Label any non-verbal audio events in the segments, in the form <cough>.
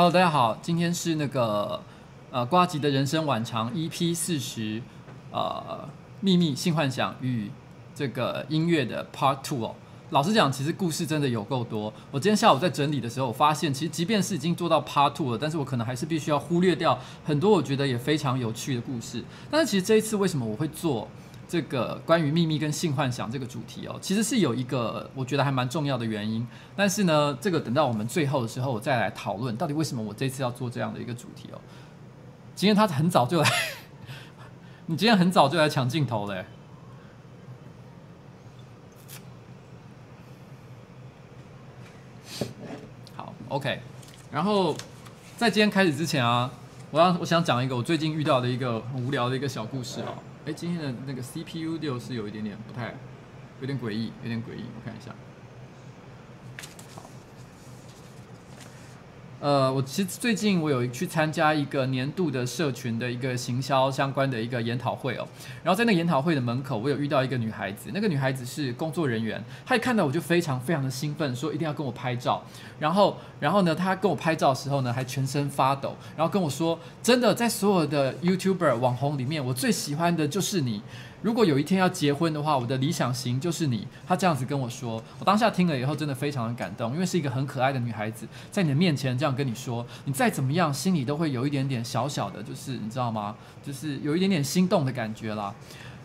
Hello，大家好，今天是那个呃瓜吉的人生晚长 EP 四十，呃秘密性幻想与这个音乐的 Part Two 哦。老实讲，其实故事真的有够多。我今天下午在整理的时候，我发现其实即便是已经做到 Part Two 了，但是我可能还是必须要忽略掉很多我觉得也非常有趣的故事。但是其实这一次为什么我会做？这个关于秘密跟性幻想这个主题哦，其实是有一个我觉得还蛮重要的原因。但是呢，这个等到我们最后的时候，我再来讨论到底为什么我这次要做这样的一个主题哦。今天他很早就来，你今天很早就来抢镜头嘞。好，OK。然后在今天开始之前啊，我要我想讲一个我最近遇到的一个很无聊的一个小故事哦。今天的那个 CPU 六是有一点点不太，有点诡异，有点诡异，我看一下。呃，我其实最近我有去参加一个年度的社群的一个行销相关的一个研讨会哦，然后在那个研讨会的门口，我有遇到一个女孩子，那个女孩子是工作人员，她一看到我就非常非常的兴奋，说一定要跟我拍照，然后然后呢，她跟我拍照的时候呢，还全身发抖，然后跟我说，真的在所有的 YouTuber 网红里面，我最喜欢的就是你。如果有一天要结婚的话，我的理想型就是你。他这样子跟我说，我当下听了以后真的非常的感动，因为是一个很可爱的女孩子，在你的面前这样跟你说，你再怎么样心里都会有一点点小小的，就是你知道吗？就是有一点点心动的感觉啦。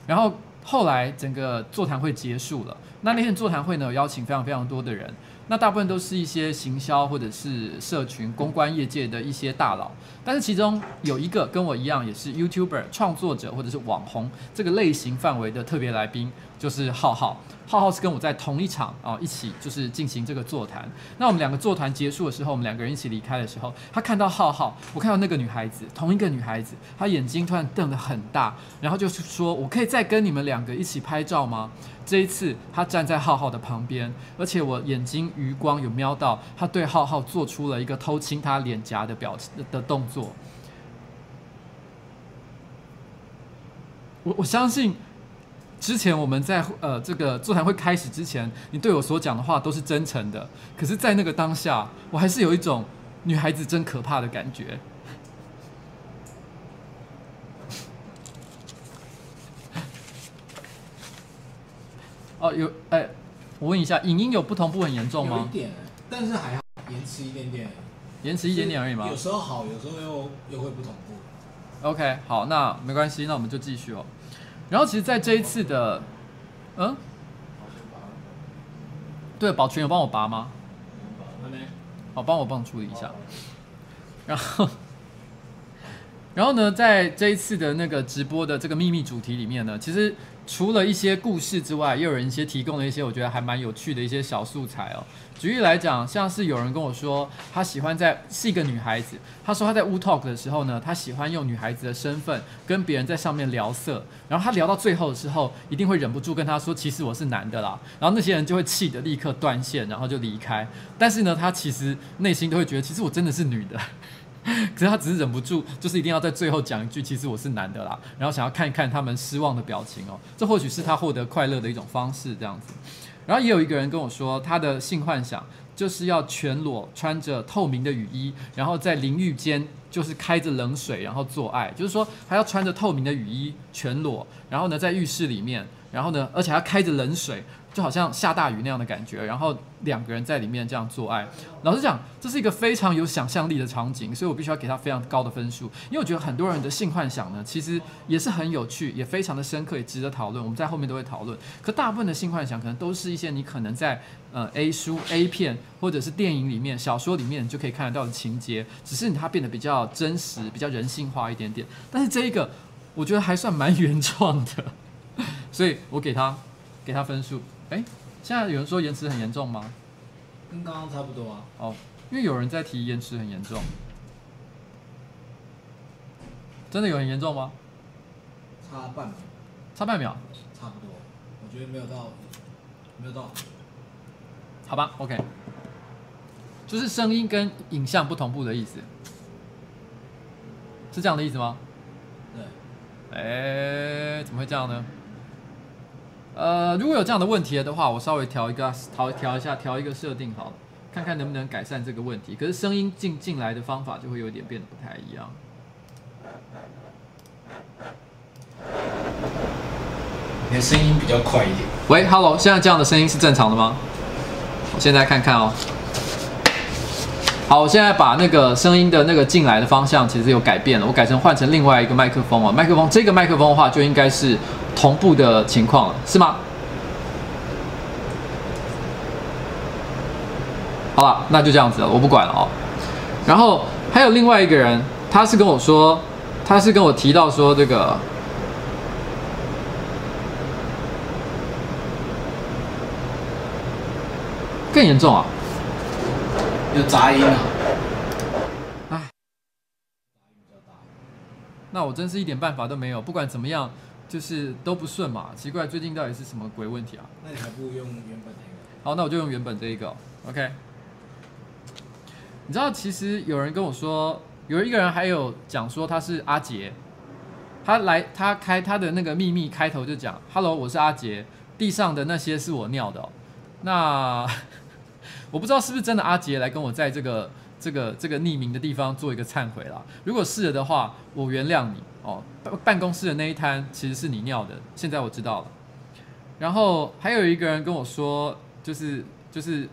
然后后来整个座谈会结束了，那那天座谈会呢，有邀请非常非常多的人。那大部分都是一些行销或者是社群公关业界的一些大佬，但是其中有一个跟我一样也是 YouTuber 创作者或者是网红这个类型范围的特别来宾，就是浩浩。浩浩是跟我在同一场啊，一起就是进行这个座谈。那我们两个座谈结束的时候，我们两个人一起离开的时候，他看到浩浩，我看到那个女孩子，同一个女孩子，她眼睛突然瞪得很大，然后就是说我可以再跟你们两个一起拍照吗？这一次他站在浩浩的旁边，而且我眼睛余光有瞄到他对浩浩做出了一个偷亲他脸颊的表情的动作。我我相信。之前我们在呃这个座谈会开始之前，你对我所讲的话都是真诚的。可是，在那个当下，我还是有一种女孩子真可怕的感觉。<laughs> 哦，有哎，我问一下，影音有不同步很严重吗？有一点，但是还好，延迟一点点。延迟一点点而已吗？有时候好，有时候又又会不同步。OK，好，那没关系，那我们就继续哦。然后其实，在这一次的，嗯，对，保全有帮我拔吗？好，帮我帮我处理一下。然后，然后呢，在这一次的那个直播的这个秘密主题里面呢，其实除了一些故事之外，也有人一些提供了一些我觉得还蛮有趣的一些小素材哦。举例来讲，像是有人跟我说，他喜欢在是一个女孩子，他说他在 Wootalk 的时候呢，他喜欢用女孩子的身份跟别人在上面聊色，然后他聊到最后的时候，一定会忍不住跟他说，其实我是男的啦，然后那些人就会气得立刻断线，然后就离开。但是呢，他其实内心都会觉得，其实我真的是女的，<laughs> 可是他只是忍不住，就是一定要在最后讲一句，其实我是男的啦，然后想要看一看他们失望的表情哦，这或许是他获得快乐的一种方式，这样子。然后也有一个人跟我说，他的性幻想就是要全裸，穿着透明的雨衣，然后在淋浴间就是开着冷水，然后做爱，就是说他要穿着透明的雨衣，全裸，然后呢在浴室里面，然后呢而且还要开着冷水。就好像下大雨那样的感觉，然后两个人在里面这样做爱。老实讲，这是一个非常有想象力的场景，所以我必须要给他非常高的分数。因为我觉得很多人的性幻想呢，其实也是很有趣，也非常的深刻，也值得讨论。我们在后面都会讨论。可大部分的性幻想可能都是一些你可能在呃 A 书、A 片或者是电影里面、小说里面就可以看得到的情节，只是它变得比较真实、比较人性化一点点。但是这一个，我觉得还算蛮原创的，所以我给他给他分数。哎，现在有人说延迟很严重吗？跟刚刚差不多啊。哦，因为有人在提延迟很严重，真的有很严重吗？差半秒。差半秒。差不多，我觉得没有到，没有到。好吧，OK。就是声音跟影像不同步的意思，是这样的意思吗？对。哎，怎么会这样呢？呃，如果有这样的问题的话，我稍微调一个，调调一下，调一个设定好了，看看能不能改善这个问题。可是声音进进来的方法就会有点变得不太一样。你的声音比较快一点。喂，Hello，现在这样的声音是正常的吗？我现在看看哦。好，我现在把那个声音的那个进来的方向其实有改变了，我改成换成另外一个麦克风啊。麦克风这个麦克风的话就应该是同步的情况了，是吗？好了，那就这样子了，我不管了哦。然后还有另外一个人，他是跟我说，他是跟我提到说这个更严重啊。有杂音啊！哎，那我真是一点办法都没有。不管怎么样，就是都不顺嘛。奇怪，最近到底是什么鬼问题啊？那你还不如用原本那个。好，那我就用原本这一个。OK。你知道，其实有人跟我说，有一个人还有讲说他是阿杰，他来他开他的那个秘密开头就讲：“Hello，我是阿杰，地上的那些是我尿的哦。<laughs> ”那。<laughs> 我不知道是不是真的阿杰来跟我在这个这个这个匿名的地方做一个忏悔啦。如果是了的话，我原谅你哦。办公室的那一滩其实是你尿的，现在我知道了。然后还有一个人跟我说，就是就是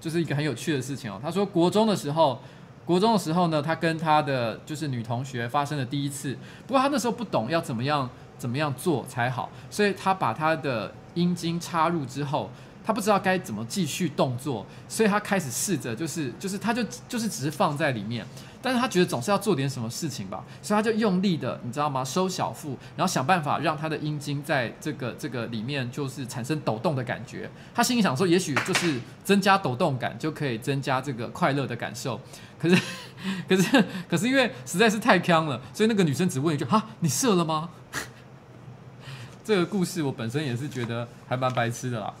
就是一个很有趣的事情哦。他说国中的时候，国中的时候呢，他跟他的就是女同学发生了第一次。不过他那时候不懂要怎么样怎么样做才好，所以他把他的阴茎插入之后。他不知道该怎么继续动作，所以他开始试着，就是就是，他就就是只是放在里面，但是他觉得总是要做点什么事情吧，所以他就用力的，你知道吗？收小腹，然后想办法让他的阴茎在这个这个里面就是产生抖动的感觉。他心里想说，也许就是增加抖动感就可以增加这个快乐的感受。可是 <laughs> 可是可是因为实在是太锵了，所以那个女生只问一句：哈，你射了吗？<laughs> 这个故事我本身也是觉得还蛮白痴的啦。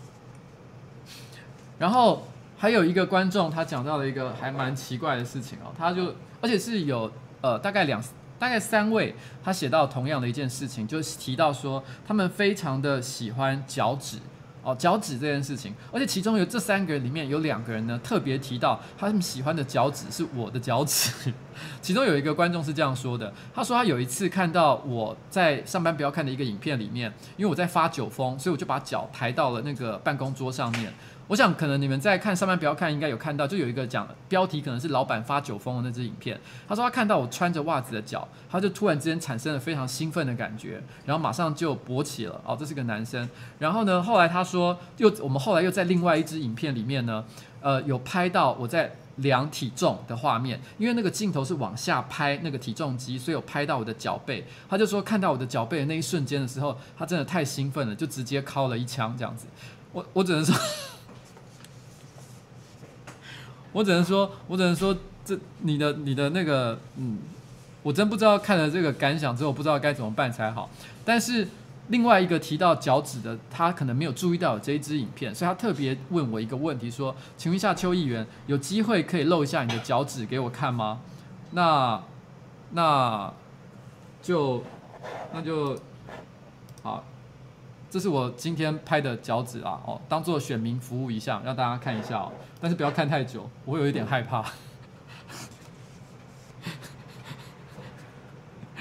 然后还有一个观众，他讲到了一个还蛮奇怪的事情哦，他就而且是有呃大概两大概三位，他写到同样的一件事情，就是提到说他们非常的喜欢脚趾哦，脚趾这件事情，而且其中有这三个人里面有两个人呢特别提到他们喜欢的脚趾是我的脚趾，<laughs> 其中有一个观众是这样说的，他说他有一次看到我在上班不要看的一个影片里面，因为我在发酒疯，所以我就把脚抬到了那个办公桌上面。我想，可能你们在看上班不要看，应该有看到，就有一个讲标题，可能是老板发酒疯的那支影片。他说他看到我穿着袜子的脚，他就突然之间产生了非常兴奋的感觉，然后马上就勃起了。哦，这是个男生。然后呢，后来他说，又我们后来又在另外一支影片里面呢，呃，有拍到我在量体重的画面，因为那个镜头是往下拍那个体重机，所以有拍到我的脚背。他就说看到我的脚背的那一瞬间的时候，他真的太兴奋了，就直接敲了一枪这样子。我我只能说。我只能说，我只能说，这你的你的那个，嗯，我真不知道看了这个感想之后，不知道该怎么办才好。但是另外一个提到脚趾的，他可能没有注意到有这一支影片，所以他特别问我一个问题，说：“请问一下邱议员，有机会可以露一下你的脚趾给我看吗？”那那就那就，这是我今天拍的脚趾啊，哦，当做选民服务一下，让大家看一下哦。但是不要看太久，我有一点害怕。<laughs>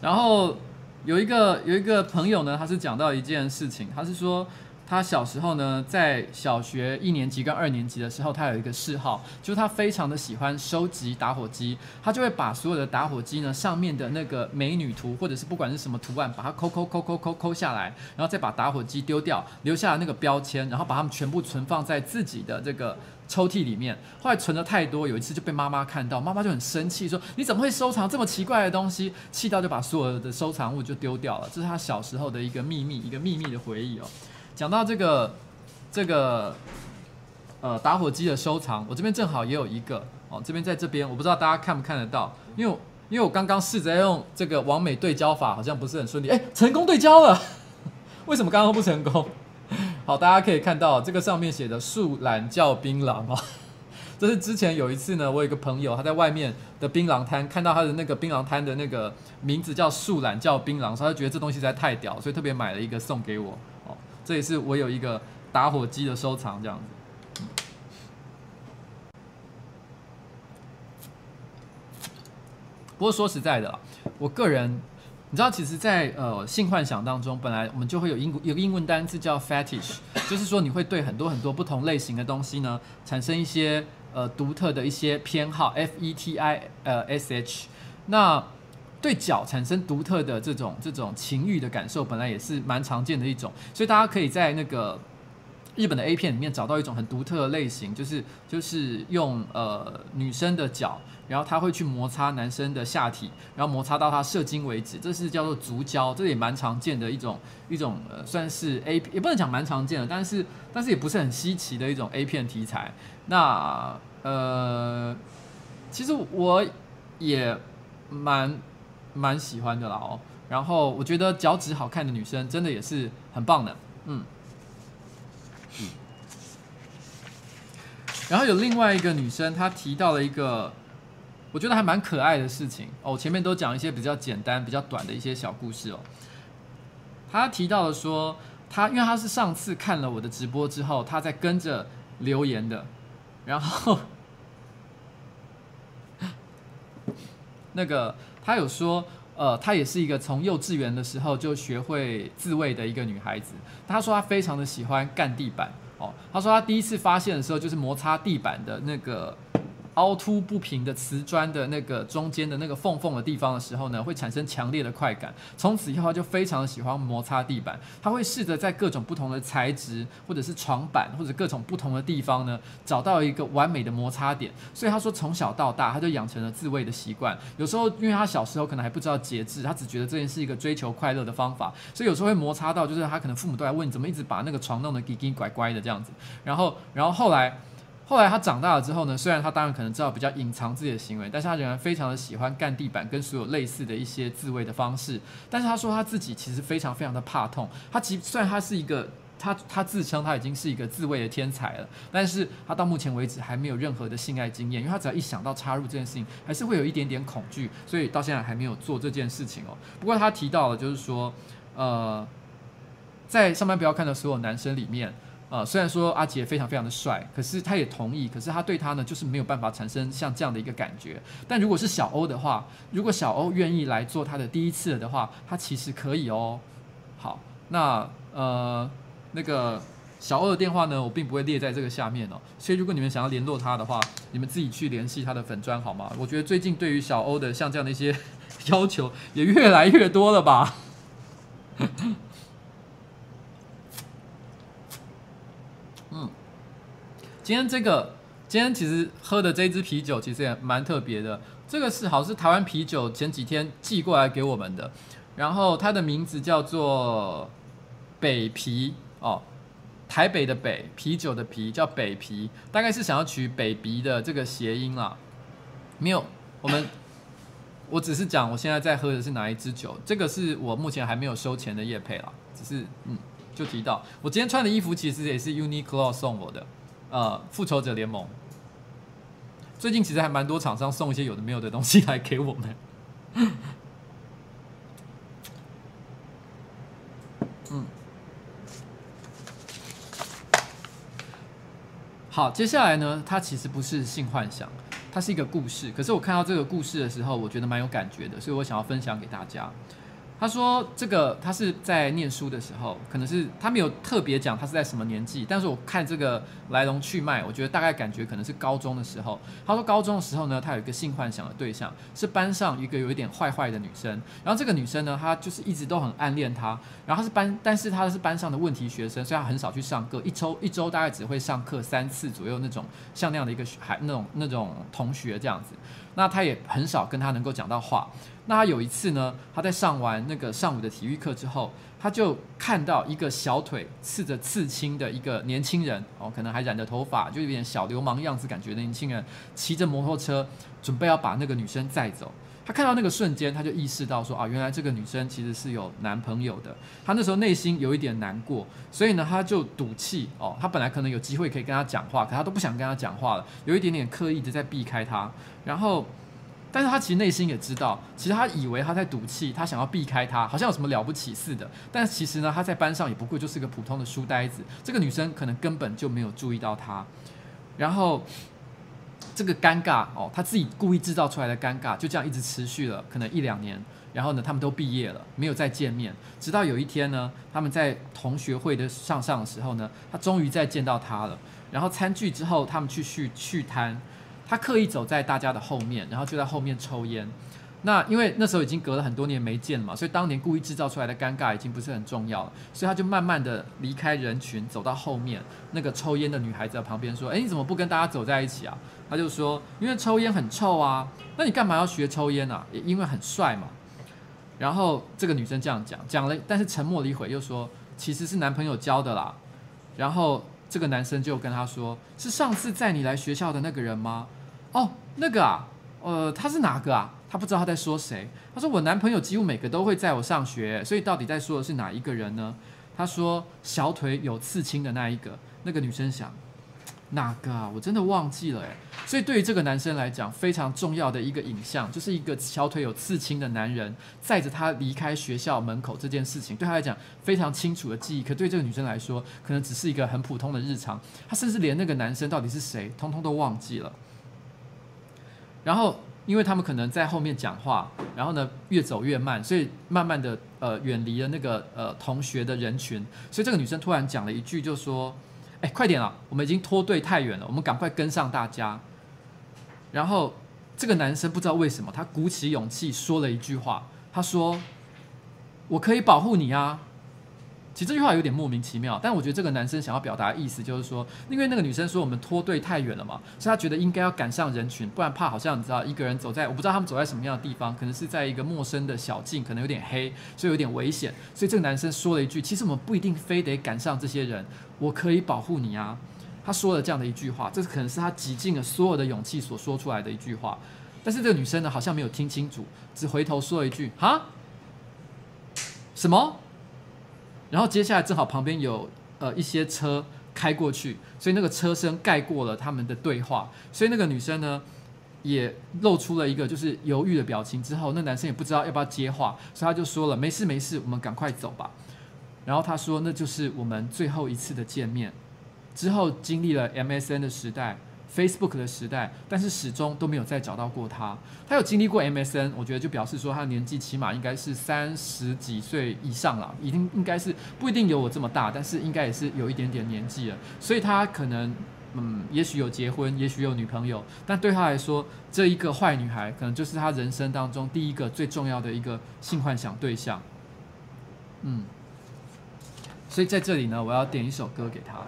然后有一个有一个朋友呢，他是讲到一件事情，他是说。他小时候呢，在小学一年级跟二年级的时候，他有一个嗜好，就是他非常的喜欢收集打火机，他就会把所有的打火机呢上面的那个美女图，或者是不管是什么图案，把它抠抠抠抠抠抠下来，然后再把打火机丢掉，留下那个标签，然后把它们全部存放在自己的这个抽屉里面。后来存的太多，有一次就被妈妈看到，妈妈就很生气，说：“你怎么会收藏这么奇怪的东西？”气到就把所有的收藏物就丢掉了。这是他小时候的一个秘密，一个秘密的回忆哦。讲到这个，这个，呃，打火机的收藏，我这边正好也有一个哦。这边在这边，我不知道大家看不看得到，因为因为我刚刚试着用这个完美对焦法，好像不是很顺利。哎，成功对焦了，<laughs> 为什么刚刚不成功？好，大家可以看到这个上面写的“树懒叫槟榔”哦，<laughs> 这是之前有一次呢，我有一个朋友他在外面的槟榔摊看到他的那个槟榔摊的那个名字叫“树懒叫槟榔”，所以他觉得这东西实在太屌，所以特别买了一个送给我。这也是我有一个打火机的收藏这样子。不过说实在的，我个人。你知道，其实在，呃性幻想当中，本来我们就会有英有个英文单词叫 fetish，就是说你会对很多很多不同类型的东西呢，产生一些呃独特的一些偏好，f e t i 呃 s h。那对脚产生独特的这种这种情欲的感受，本来也是蛮常见的一种，所以大家可以在那个日本的 A 片里面找到一种很独特的类型，就是就是用呃女生的脚。然后他会去摩擦男生的下体，然后摩擦到他射精为止，这是叫做足交，这也蛮常见的一种一种呃，算是 A 也不能讲蛮常见的，但是但是也不是很稀奇的一种 A 片题材。那呃，其实我也蛮蛮喜欢的啦哦。然后我觉得脚趾好看的女生真的也是很棒的，嗯。嗯。然后有另外一个女生，她提到了一个。我觉得还蛮可爱的事情哦。前面都讲一些比较简单、比较短的一些小故事哦。他提到了说，他因为他是上次看了我的直播之后，他在跟着留言的。然后 <laughs> 那个他有说，呃，她也是一个从幼稚园的时候就学会自慰的一个女孩子。他说他非常的喜欢干地板哦。他说他第一次发现的时候，就是摩擦地板的那个。凹凸不平的瓷砖的那个中间的那个缝缝的地方的时候呢，会产生强烈的快感。从此以后，他就非常的喜欢摩擦地板。他会试着在各种不同的材质，或者是床板，或者各种不同的地方呢，找到一个完美的摩擦点。所以他说，从小到大，他就养成了自慰的习惯。有时候，因为他小时候可能还不知道节制，他只觉得这件是一个追求快乐的方法，所以有时候会摩擦到，就是他可能父母都来问，怎么一直把那个床弄得奇奇怪怪的这样子。然后，然后后来。后来他长大了之后呢，虽然他当然可能知道比较隐藏自己的行为，但是他仍然非常的喜欢干地板跟所有类似的一些自慰的方式。但是他说他自己其实非常非常的怕痛。他其实虽然他是一个他他自称他已经是一个自慰的天才了，但是他到目前为止还没有任何的性爱经验，因为他只要一想到插入这件事情，还是会有一点点恐惧，所以到现在还没有做这件事情哦。不过他提到了就是说，呃，在上班不要看的所有男生里面。呃，虽然说阿杰非常非常的帅，可是他也同意，可是他对他呢，就是没有办法产生像这样的一个感觉。但如果是小欧的话，如果小欧愿意来做他的第一次的话，他其实可以哦。好，那呃，那个小欧的电话呢，我并不会列在这个下面哦。所以如果你们想要联络他的话，你们自己去联系他的粉砖好吗？我觉得最近对于小欧的像这样的一些 <laughs> 要求也越来越多了吧。今天这个，今天其实喝的这支啤酒其实也蛮特别的。这个是好像是台湾啤酒前几天寄过来给我们的，然后它的名字叫做北啤哦，台北的北，啤酒的啤叫北啤，大概是想要取北鼻的这个谐音啦。没有，我们我只是讲我现在在喝的是哪一支酒，这个是我目前还没有收钱的叶配啦，只是嗯，就提到我今天穿的衣服其实也是 Uniqlo 送我的。呃，复仇者联盟最近其实还蛮多厂商送一些有的没有的东西来给我们。<laughs> 嗯，好，接下来呢，它其实不是性幻想，它是一个故事。可是我看到这个故事的时候，我觉得蛮有感觉的，所以我想要分享给大家。他说：“这个他是在念书的时候，可能是他没有特别讲他是在什么年纪，但是我看这个来龙去脉，我觉得大概感觉可能是高中的时候。他说高中的时候呢，他有一个性幻想的对象是班上一个有一点坏坏的女生，然后这个女生呢，她就是一直都很暗恋他，然后她是班，但是她是班上的问题学生，所以她很少去上课，一周一周大概只会上课三次左右那种，像那样的一个孩那种那种同学这样子，那他也很少跟他能够讲到话。”那他有一次呢，他在上完那个上午的体育课之后，他就看到一个小腿刺着刺青的一个年轻人哦，可能还染着头发，就有点小流氓样子感觉的年轻人，骑着摩托车准备要把那个女生载走。他看到那个瞬间，他就意识到说啊，原来这个女生其实是有男朋友的。他那时候内心有一点难过，所以呢，他就赌气哦，他本来可能有机会可以跟他讲话，可他都不想跟他讲话了，有一点点刻意的在避开他，然后。但是他其实内心也知道，其实他以为他在赌气，他想要避开他，好像有什么了不起似的。但其实呢，他在班上也不过就是个普通的书呆子。这个女生可能根本就没有注意到他。然后这个尴尬哦，他自己故意制造出来的尴尬，就这样一直持续了可能一两年。然后呢，他们都毕业了，没有再见面。直到有一天呢，他们在同学会的上上的时候呢，他终于再见到他了。然后餐具之后，他们去续续摊。他刻意走在大家的后面，然后就在后面抽烟。那因为那时候已经隔了很多年没见了嘛，所以当年故意制造出来的尴尬已经不是很重要了。所以他就慢慢的离开人群，走到后面。那个抽烟的女孩子在旁边说：“哎，你怎么不跟大家走在一起啊？”他就说：“因为抽烟很臭啊。”那你干嘛要学抽烟啊？因为很帅嘛。然后这个女生这样讲，讲了，但是沉默了一会，又说：“其实是男朋友教的啦。”然后这个男生就跟她说：“是上次载你来学校的那个人吗？”哦，那个啊，呃，他是哪个啊？他不知道他在说谁。他说我男朋友几乎每个都会载我上学，所以到底在说的是哪一个人呢？他说小腿有刺青的那一个。那个女生想，哪个啊？我真的忘记了哎。所以对于这个男生来讲，非常重要的一个影像，就是一个小腿有刺青的男人载着他离开学校门口这件事情，对他来讲非常清楚的记忆。可对这个女生来说，可能只是一个很普通的日常。她甚至连那个男生到底是谁，通通都忘记了。然后，因为他们可能在后面讲话，然后呢越走越慢，所以慢慢的呃远离了那个呃同学的人群。所以这个女生突然讲了一句，就说：“哎，快点啊，我们已经脱队太远了，我们赶快跟上大家。”然后这个男生不知道为什么，他鼓起勇气说了一句话，他说：“我可以保护你啊。”其实这句话有点莫名其妙，但我觉得这个男生想要表达的意思就是说，因为那个女生说我们脱队太远了嘛，所以他觉得应该要赶上人群，不然怕好像你知道一个人走在我不知道他们走在什么样的地方，可能是在一个陌生的小径，可能有点黑，所以有点危险。所以这个男生说了一句：“其实我们不一定非得赶上这些人，我可以保护你啊。”他说了这样的一句话，这可能是他极尽了所有的勇气所说出来的一句话。但是这个女生呢，好像没有听清楚，只回头说了一句：“哈，什么？”然后接下来正好旁边有呃一些车开过去，所以那个车声盖过了他们的对话，所以那个女生呢也露出了一个就是犹豫的表情。之后那男生也不知道要不要接话，所以他就说了：“没事没事，我们赶快走吧。”然后他说：“那就是我们最后一次的见面。”之后经历了 MSN 的时代。Facebook 的时代，但是始终都没有再找到过他。他有经历过 MSN，我觉得就表示说他年纪起码应该是三十几岁以上了，已经应该是不一定有我这么大，但是应该也是有一点点年纪了。所以他可能，嗯，也许有结婚，也许有女朋友，但对他来说，这一个坏女孩可能就是他人生当中第一个最重要的一个性幻想对象。嗯，所以在这里呢，我要点一首歌给他。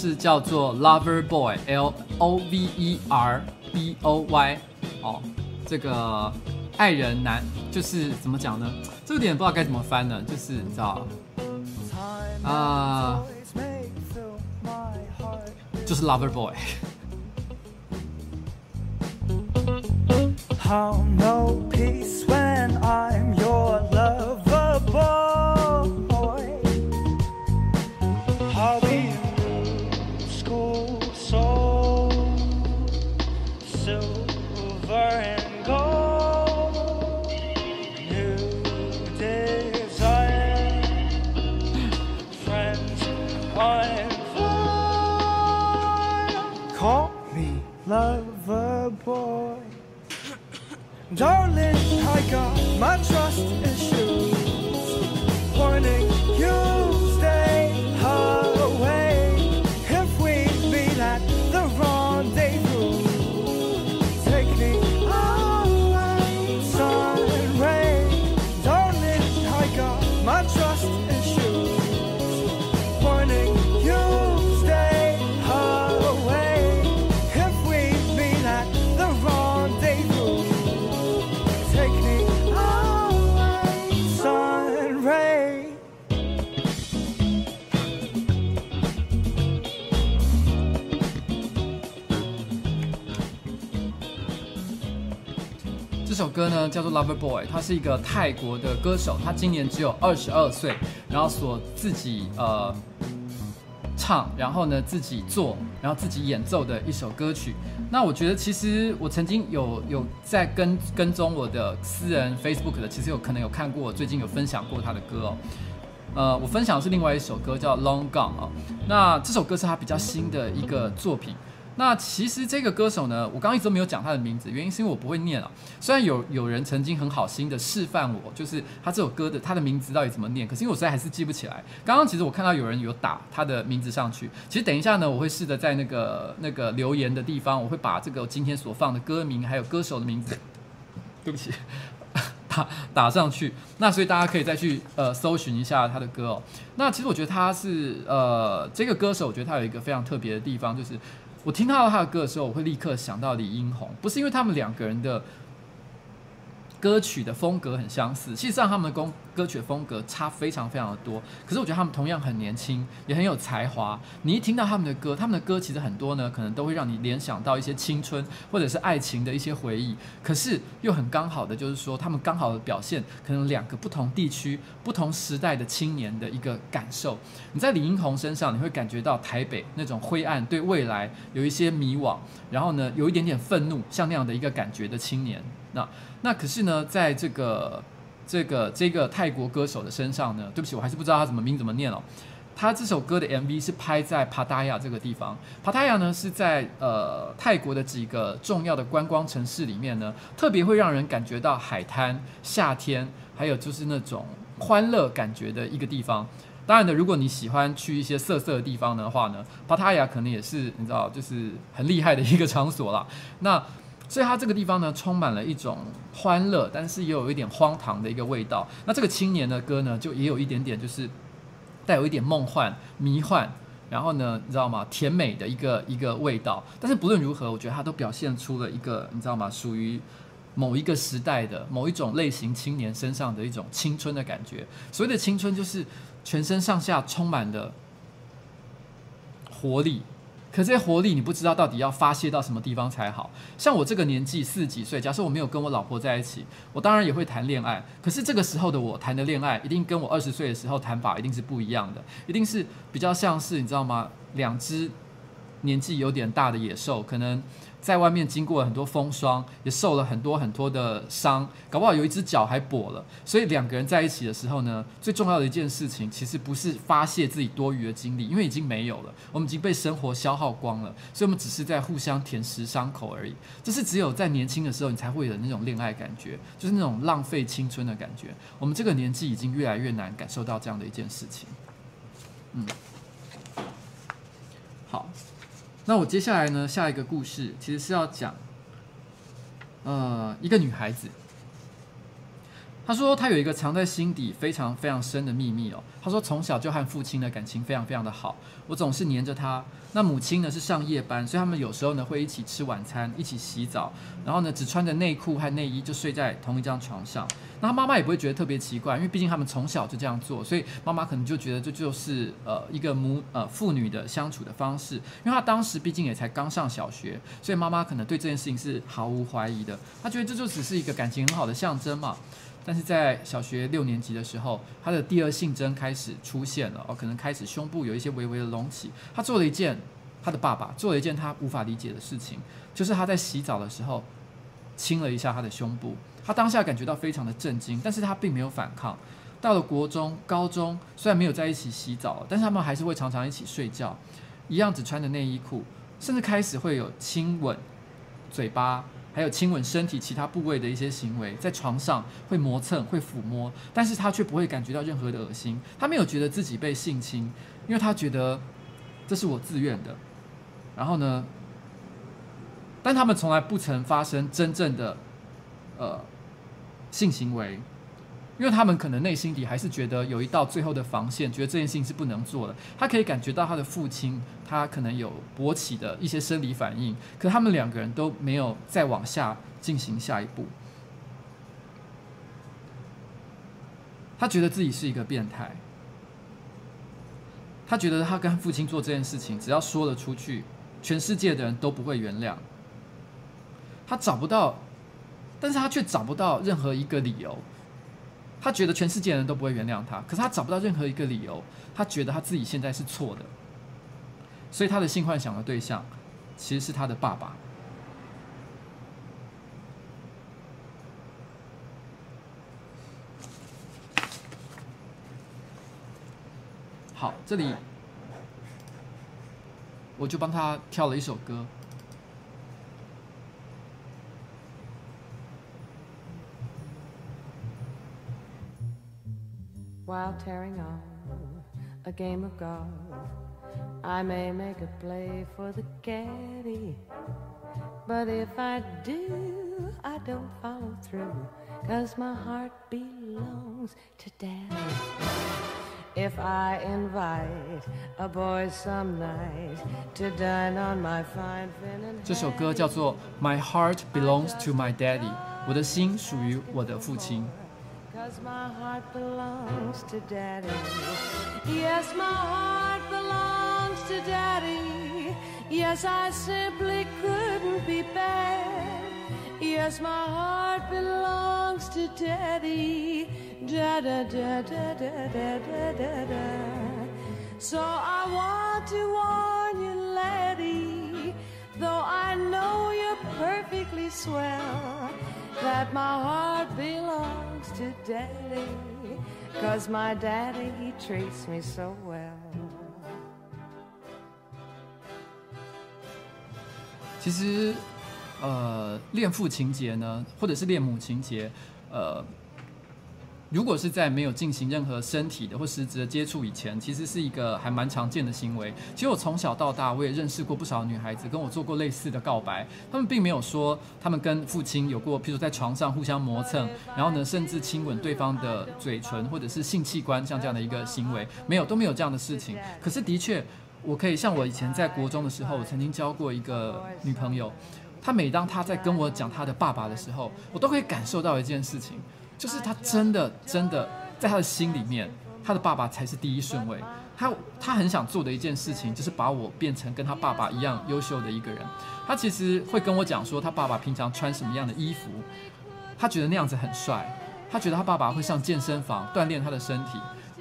是叫做 Lover Boy，L O V E R B O Y，哦，这个爱人男就是怎么讲呢？这个点不知道该怎么翻呢，就是你知道啊、就是 Lover Boy。<laughs> 这首歌呢叫做 Lover Boy，他是一个泰国的歌手，他今年只有二十二岁，然后所自己呃唱，然后呢自己做，然后自己演奏的一首歌曲。那我觉得其实我曾经有有在跟跟踪我的私人 Facebook 的，其实有可能有看过我最近有分享过他的歌哦。呃，我分享的是另外一首歌叫 Long Gone 哦。那这首歌是他比较新的一个作品。那其实这个歌手呢，我刚刚一直都没有讲他的名字，原因是因为我不会念啊。虽然有有人曾经很好心的示范我，就是他这首歌的他的名字到底怎么念，可是因为我实在还是记不起来。刚刚其实我看到有人有打他的名字上去，其实等一下呢，我会试着在那个那个留言的地方，我会把这个今天所放的歌名还有歌手的名字，对不起，<laughs> 打打上去。那所以大家可以再去呃搜寻一下他的歌哦。那其实我觉得他是呃这个歌手，我觉得他有一个非常特别的地方，就是。我听到他的歌的时候，我会立刻想到李英宏，不是因为他们两个人的歌曲的风格很相似，事实上他们的歌歌曲的风格差非常非常的多。可是我觉得他们同样很年轻，也很有才华。你一听到他们的歌，他们的歌其实很多呢，可能都会让你联想到一些青春或者是爱情的一些回忆。可是又很刚好的，就是说他们刚好的表现，可能两个不同地区、不同时代的青年的一个感受。你在李英宏身上，你会感觉到台北那种灰暗，对未来有一些迷惘，然后呢，有一点点愤怒，像那样的一个感觉的青年。那那可是呢，在这个。这个这个泰国歌手的身上呢，对不起，我还是不知道他怎么名怎么念哦。他这首歌的 MV 是拍在帕塔亚这个地方，帕塔亚呢是在呃泰国的几个重要的观光城市里面呢，特别会让人感觉到海滩、夏天，还有就是那种欢乐感觉的一个地方。当然呢，如果你喜欢去一些色色的地方的话呢，帕塔亚可能也是你知道，就是很厉害的一个场所啦。那所以它这个地方呢，充满了一种欢乐，但是也有一点荒唐的一个味道。那这个青年的歌呢，就也有一点点，就是带有一点梦幻、迷幻，然后呢，你知道吗？甜美的一个一个味道。但是不论如何，我觉得它都表现出了一个，你知道吗？属于某一个时代的某一种类型青年身上的一种青春的感觉。所谓的青春，就是全身上下充满的活力。可这些活力，你不知道到底要发泄到什么地方才好。像我这个年纪四十几岁，假设我没有跟我老婆在一起，我当然也会谈恋爱。可是这个时候的我谈的恋爱，一定跟我二十岁的时候谈法一定是不一样的，一定是比较像是你知道吗？两只年纪有点大的野兽，可能。在外面经过了很多风霜，也受了很多很多的伤，搞不好有一只脚还跛了。所以两个人在一起的时候呢，最重要的一件事情，其实不是发泄自己多余的精力，因为已经没有了，我们已经被生活消耗光了，所以我们只是在互相舔舐伤口而已。这是只有在年轻的时候，你才会有那种恋爱感觉，就是那种浪费青春的感觉。我们这个年纪已经越来越难感受到这样的一件事情。嗯，好。那我接下来呢，下一个故事其实是要讲，呃，一个女孩子。他说他有一个藏在心底非常非常深的秘密哦。他说从小就和父亲的感情非常非常的好，我总是黏着他。那母亲呢是上夜班，所以他们有时候呢会一起吃晚餐，一起洗澡，然后呢只穿着内裤和内衣就睡在同一张床上。那他妈妈也不会觉得特别奇怪，因为毕竟他们从小就这样做，所以妈妈可能就觉得这就是呃一个母呃父女的相处的方式。因为他当时毕竟也才刚上小学，所以妈妈可能对这件事情是毫无怀疑的，他觉得这就只是一个感情很好的象征嘛。但是在小学六年级的时候，他的第二性征开始出现了哦，可能开始胸部有一些微微的隆起。他做了一件，他的爸爸做了一件他无法理解的事情，就是他在洗澡的时候亲了一下他的胸部。他当下感觉到非常的震惊，但是他并没有反抗。到了国中、高中，虽然没有在一起洗澡，但是他们还是会常常一起睡觉，一样只穿着内衣裤，甚至开始会有亲吻嘴巴。还有亲吻身体其他部位的一些行为，在床上会磨蹭、会抚摸，但是他却不会感觉到任何的恶心，他没有觉得自己被性侵，因为他觉得这是我自愿的。然后呢，但他们从来不曾发生真正的呃性行为。因为他们可能内心里还是觉得有一道最后的防线，觉得这件事情是不能做的。他可以感觉到他的父亲，他可能有勃起的一些生理反应，可他们两个人都没有再往下进行下一步。他觉得自己是一个变态，他觉得他跟父亲做这件事情，只要说了出去，全世界的人都不会原谅。他找不到，但是他却找不到任何一个理由。他觉得全世界人都不会原谅他，可是他找不到任何一个理由。他觉得他自己现在是错的，所以他的性幻想的对象其实是他的爸爸。好，这里我就帮他挑了一首歌。While tearing on a game of golf, I may make a play for the caddy. But if I do, I don't follow through, cause my heart belongs to daddy. If I invite a boy some night to dine on my fine fin and 这首歌叫做 My Heart Belongs to My Daddy，我的心属于我的父亲。 Cause my heart belongs to daddy. Yes, my heart belongs to daddy. Yes, I simply couldn't be bad. Yes, my heart belongs to daddy. Da da da da da da da da da. So I want to warn you, laddie, though I know you're perfectly swell, that my heart belongs. To daddy, cause my daddy he treats me so well. 其实，呃，恋父情节呢，或者是恋母情节，呃。如果是在没有进行任何身体的或实质的接触以前，其实是一个还蛮常见的行为。其实我从小到大，我也认识过不少女孩子跟我做过类似的告白。她们并没有说她们跟父亲有过，譬如在床上互相磨蹭，然后呢，甚至亲吻对方的嘴唇或者是性器官，像这样的一个行为，没有，都没有这样的事情。可是的确，我可以像我以前在国中的时候，我曾经交过一个女朋友，她每当她在跟我讲她的爸爸的时候，我都可以感受到一件事情。就是他真的真的在他的心里面，他的爸爸才是第一顺位。他他很想做的一件事情，就是把我变成跟他爸爸一样优秀的一个人。他其实会跟我讲说，他爸爸平常穿什么样的衣服，他觉得那样子很帅。他觉得他爸爸会上健身房锻炼他的身体。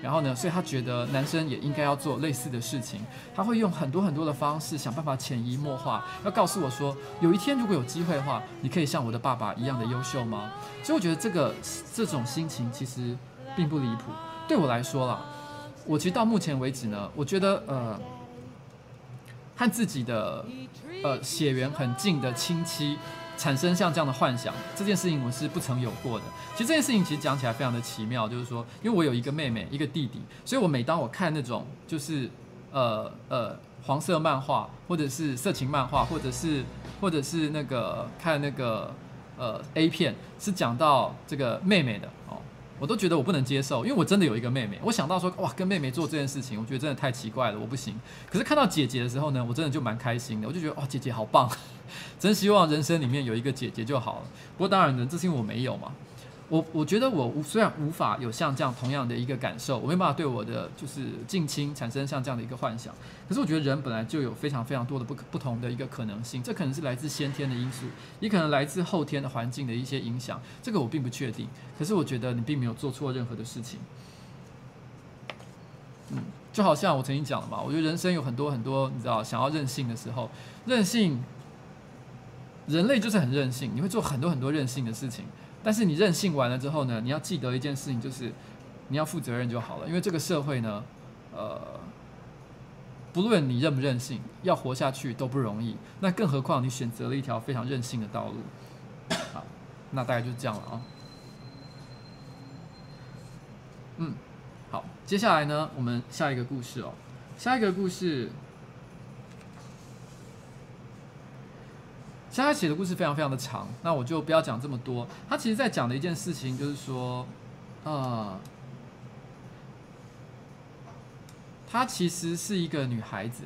然后呢，所以他觉得男生也应该要做类似的事情。他会用很多很多的方式想办法潜移默化，要告诉我说，有一天如果有机会的话，你可以像我的爸爸一样的优秀吗？所以我觉得这个这种心情其实并不离谱。对我来说啦，我其实到目前为止呢，我觉得呃，和自己的呃血缘很近的亲戚。产生像这样的幻想，这件事情我是不曾有过的。其实这件事情其实讲起来非常的奇妙，就是说，因为我有一个妹妹，一个弟弟，所以我每当我看那种就是呃呃黄色漫画，或者是色情漫画，或者是或者是那个看那个呃 A 片，是讲到这个妹妹的，我都觉得我不能接受，因为我真的有一个妹妹。我想到说，哇，跟妹妹做这件事情，我觉得真的太奇怪了，我不行。可是看到姐姐的时候呢，我真的就蛮开心的，我就觉得哇，姐姐好棒，<laughs> 真希望人生里面有一个姐姐就好了。不过当然呢，这是因为我没有嘛。我我觉得我虽然无法有像这样同样的一个感受，我没办法对我的就是近亲产生像这样的一个幻想。可是我觉得人本来就有非常非常多的不不同的一个可能性，这可能是来自先天的因素，也可能来自后天的环境的一些影响。这个我并不确定。可是我觉得你并没有做错任何的事情。嗯，就好像我曾经讲了嘛，我觉得人生有很多很多，你知道，想要任性的时候，任性，人类就是很任性，你会做很多很多任性的事情。但是你任性完了之后呢，你要记得一件事情，就是你要负责任就好了。因为这个社会呢，呃，不论你任不任性，要活下去都不容易。那更何况你选择了一条非常任性的道路。好，那大概就是这样了啊。嗯，好，接下来呢，我们下一个故事哦。下一个故事。他写的故事非常非常的长，那我就不要讲这么多。他其实在讲的一件事情就是说，呃，她其实是一个女孩子。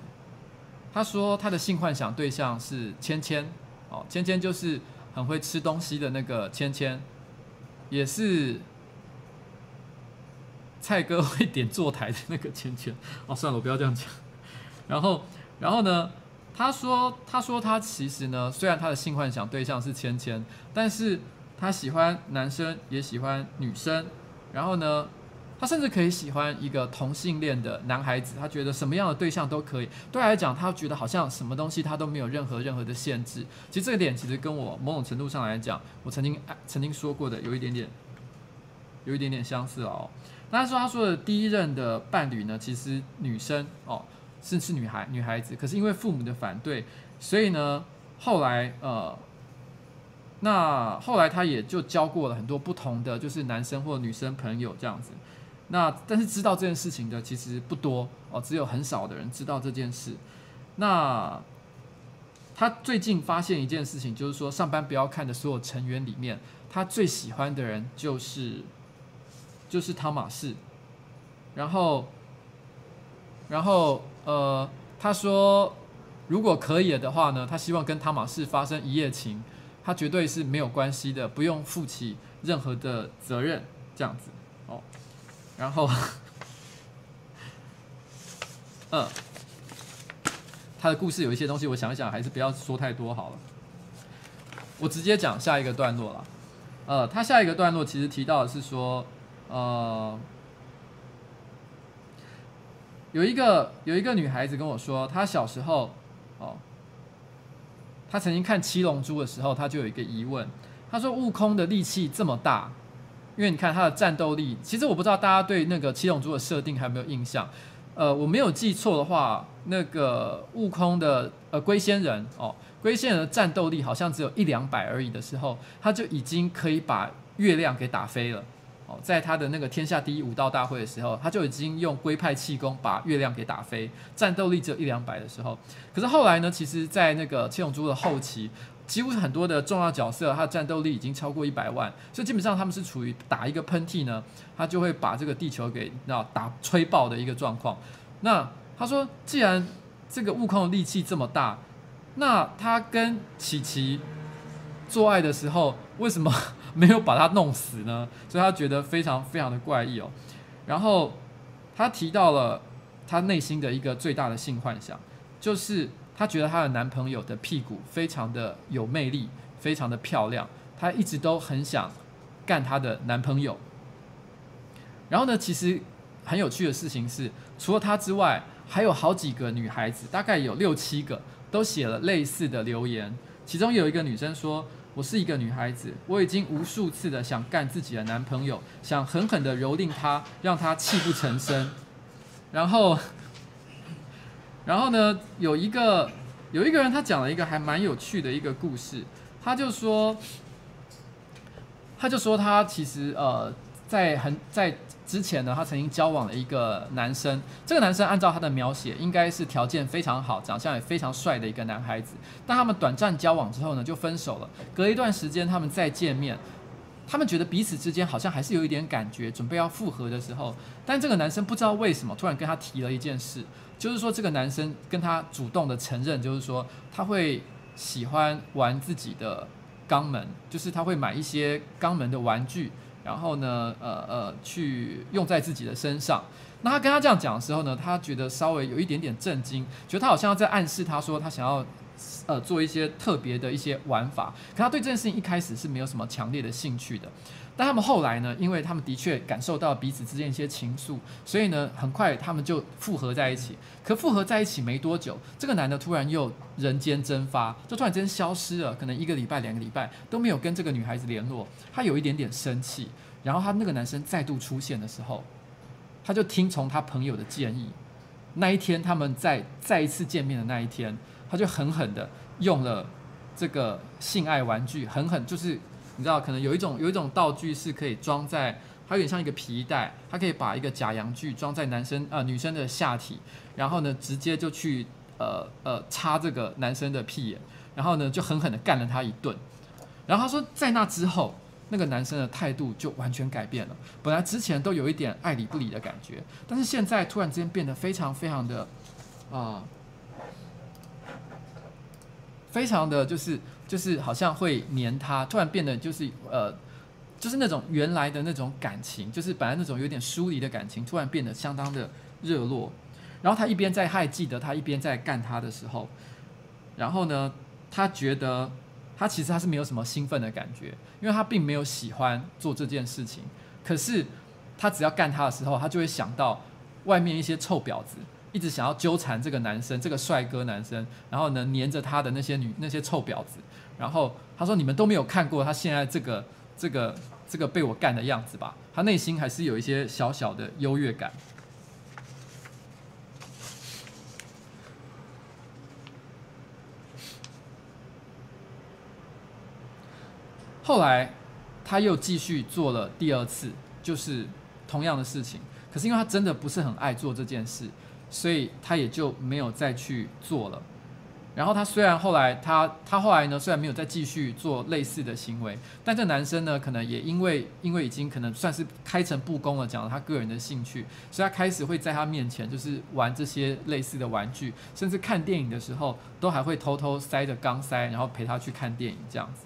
她说她的性幻想对象是芊芊，哦，芊芊就是很会吃东西的那个芊芊，也是蔡哥会点坐台的那个芊芊。哦，算了，我不要这样讲。<laughs> 然后，然后呢？他说：“他说他其实呢，虽然他的性幻想对象是芊芊，但是他喜欢男生也喜欢女生，然后呢，他甚至可以喜欢一个同性恋的男孩子。他觉得什么样的对象都可以。对他来讲，他觉得好像什么东西他都没有任何任何的限制。其实这个点其实跟我某种程度上来讲，我曾经曾经说过的有一点点，有一点点相似哦。那他说他说的第一任的伴侣呢，其实女生哦。”是是女孩女孩子，可是因为父母的反对，所以呢，后来呃，那后来他也就交过了很多不同的就是男生或女生朋友这样子。那但是知道这件事情的其实不多哦，只有很少的人知道这件事。那他最近发现一件事情，就是说上班不要看的所有成员里面，他最喜欢的人就是就是汤玛士，然后然后。呃，他说，如果可以的话呢，他希望跟汤马士发生一夜情，他绝对是没有关系的，不用负起任何的责任，这样子哦。然后，嗯，<laughs> 他的故事有一些东西，我想一想，还是不要说太多好了。我直接讲下一个段落了。呃，他下一个段落其实提到的是说，呃。有一个有一个女孩子跟我说，她小时候，哦，她曾经看《七龙珠》的时候，她就有一个疑问。她说：“悟空的力气这么大，因为你看他的战斗力，其实我不知道大家对那个《七龙珠》的设定还有没有印象？呃，我没有记错的话，那个悟空的呃龟仙人哦，龟仙人的战斗力好像只有一两百而已的时候，他就已经可以把月亮给打飞了。”在他的那个天下第一武道大会的时候，他就已经用龟派气功把月亮给打飞，战斗力只有一两百的时候。可是后来呢，其实，在那个七龙珠的后期，几乎很多的重要角色，他的战斗力已经超过一百万，所以基本上他们是处于打一个喷嚏呢，他就会把这个地球给那打吹爆的一个状况。那他说，既然这个悟空的力气这么大，那他跟琪琪做爱的时候，为什么？<laughs> 没有把他弄死呢，所以他觉得非常非常的怪异哦。然后他提到了他内心的一个最大的性幻想，就是他觉得他的男朋友的屁股非常的有魅力，非常的漂亮，他一直都很想干他的男朋友。然后呢，其实很有趣的事情是，除了他之外，还有好几个女孩子，大概有六七个，都写了类似的留言。其中有一个女生说。我是一个女孩子，我已经无数次的想干自己的男朋友，想狠狠的蹂躏他，让他泣不成声。然后，<laughs> 然后呢，有一个有一个人，他讲了一个还蛮有趣的一个故事。他就说，他就说他其实呃，在很在。之前呢，他曾经交往了一个男生，这个男生按照他的描写，应该是条件非常好，长相也非常帅的一个男孩子。但他们短暂交往之后呢，就分手了。隔一段时间，他们再见面，他们觉得彼此之间好像还是有一点感觉，准备要复合的时候，但这个男生不知道为什么突然跟他提了一件事，就是说这个男生跟他主动的承认，就是说他会喜欢玩自己的肛门，就是他会买一些肛门的玩具，然后呢，呃呃，去用在自己的身上。那他跟他这样讲的时候呢，他觉得稍微有一点点震惊，觉得他好像在暗示他说他想要，呃，做一些特别的一些玩法。可他对这件事情一开始是没有什么强烈的兴趣的。但他们后来呢，因为他们的确感受到彼此之间一些情愫，所以呢，很快他们就复合在一起。可复合在一起没多久，这个男的突然又人间蒸发，就突然间消失了，可能一个礼拜、两个礼拜都没有跟这个女孩子联络。他有一点点生气，然后他那个男生再度出现的时候。他就听从他朋友的建议，那一天他们在再一次见面的那一天，他就狠狠的用了这个性爱玩具，狠狠就是你知道，可能有一种有一种道具是可以装在，它有点像一个皮带，它可以把一个假阳具装在男生呃女生的下体，然后呢直接就去呃呃插这个男生的屁眼，然后呢就狠狠的干了他一顿，然后他说在那之后。那个男生的态度就完全改变了。本来之前都有一点爱理不理的感觉，但是现在突然之间变得非常非常的啊、呃，非常的就是就是好像会黏他，突然变得就是呃，就是那种原来的那种感情，就是本来那种有点疏离的感情，突然变得相当的热络。然后他一边在，他还记得他一边在干他的时候，然后呢，他觉得。他其实他是没有什么兴奋的感觉，因为他并没有喜欢做这件事情。可是他只要干他的时候，他就会想到外面一些臭婊子一直想要纠缠这个男生，这个帅哥男生，然后呢黏着他的那些女那些臭婊子。然后他说：“你们都没有看过他现在这个这个这个被我干的样子吧？”他内心还是有一些小小的优越感。后来，他又继续做了第二次，就是同样的事情。可是因为他真的不是很爱做这件事，所以他也就没有再去做了。然后他虽然后来他他后来呢，虽然没有再继续做类似的行为，但这男生呢，可能也因为因为已经可能算是开诚布公了，讲了他个人的兴趣，所以他开始会在他面前就是玩这些类似的玩具，甚至看电影的时候都还会偷偷塞着钢塞，然后陪他去看电影这样子。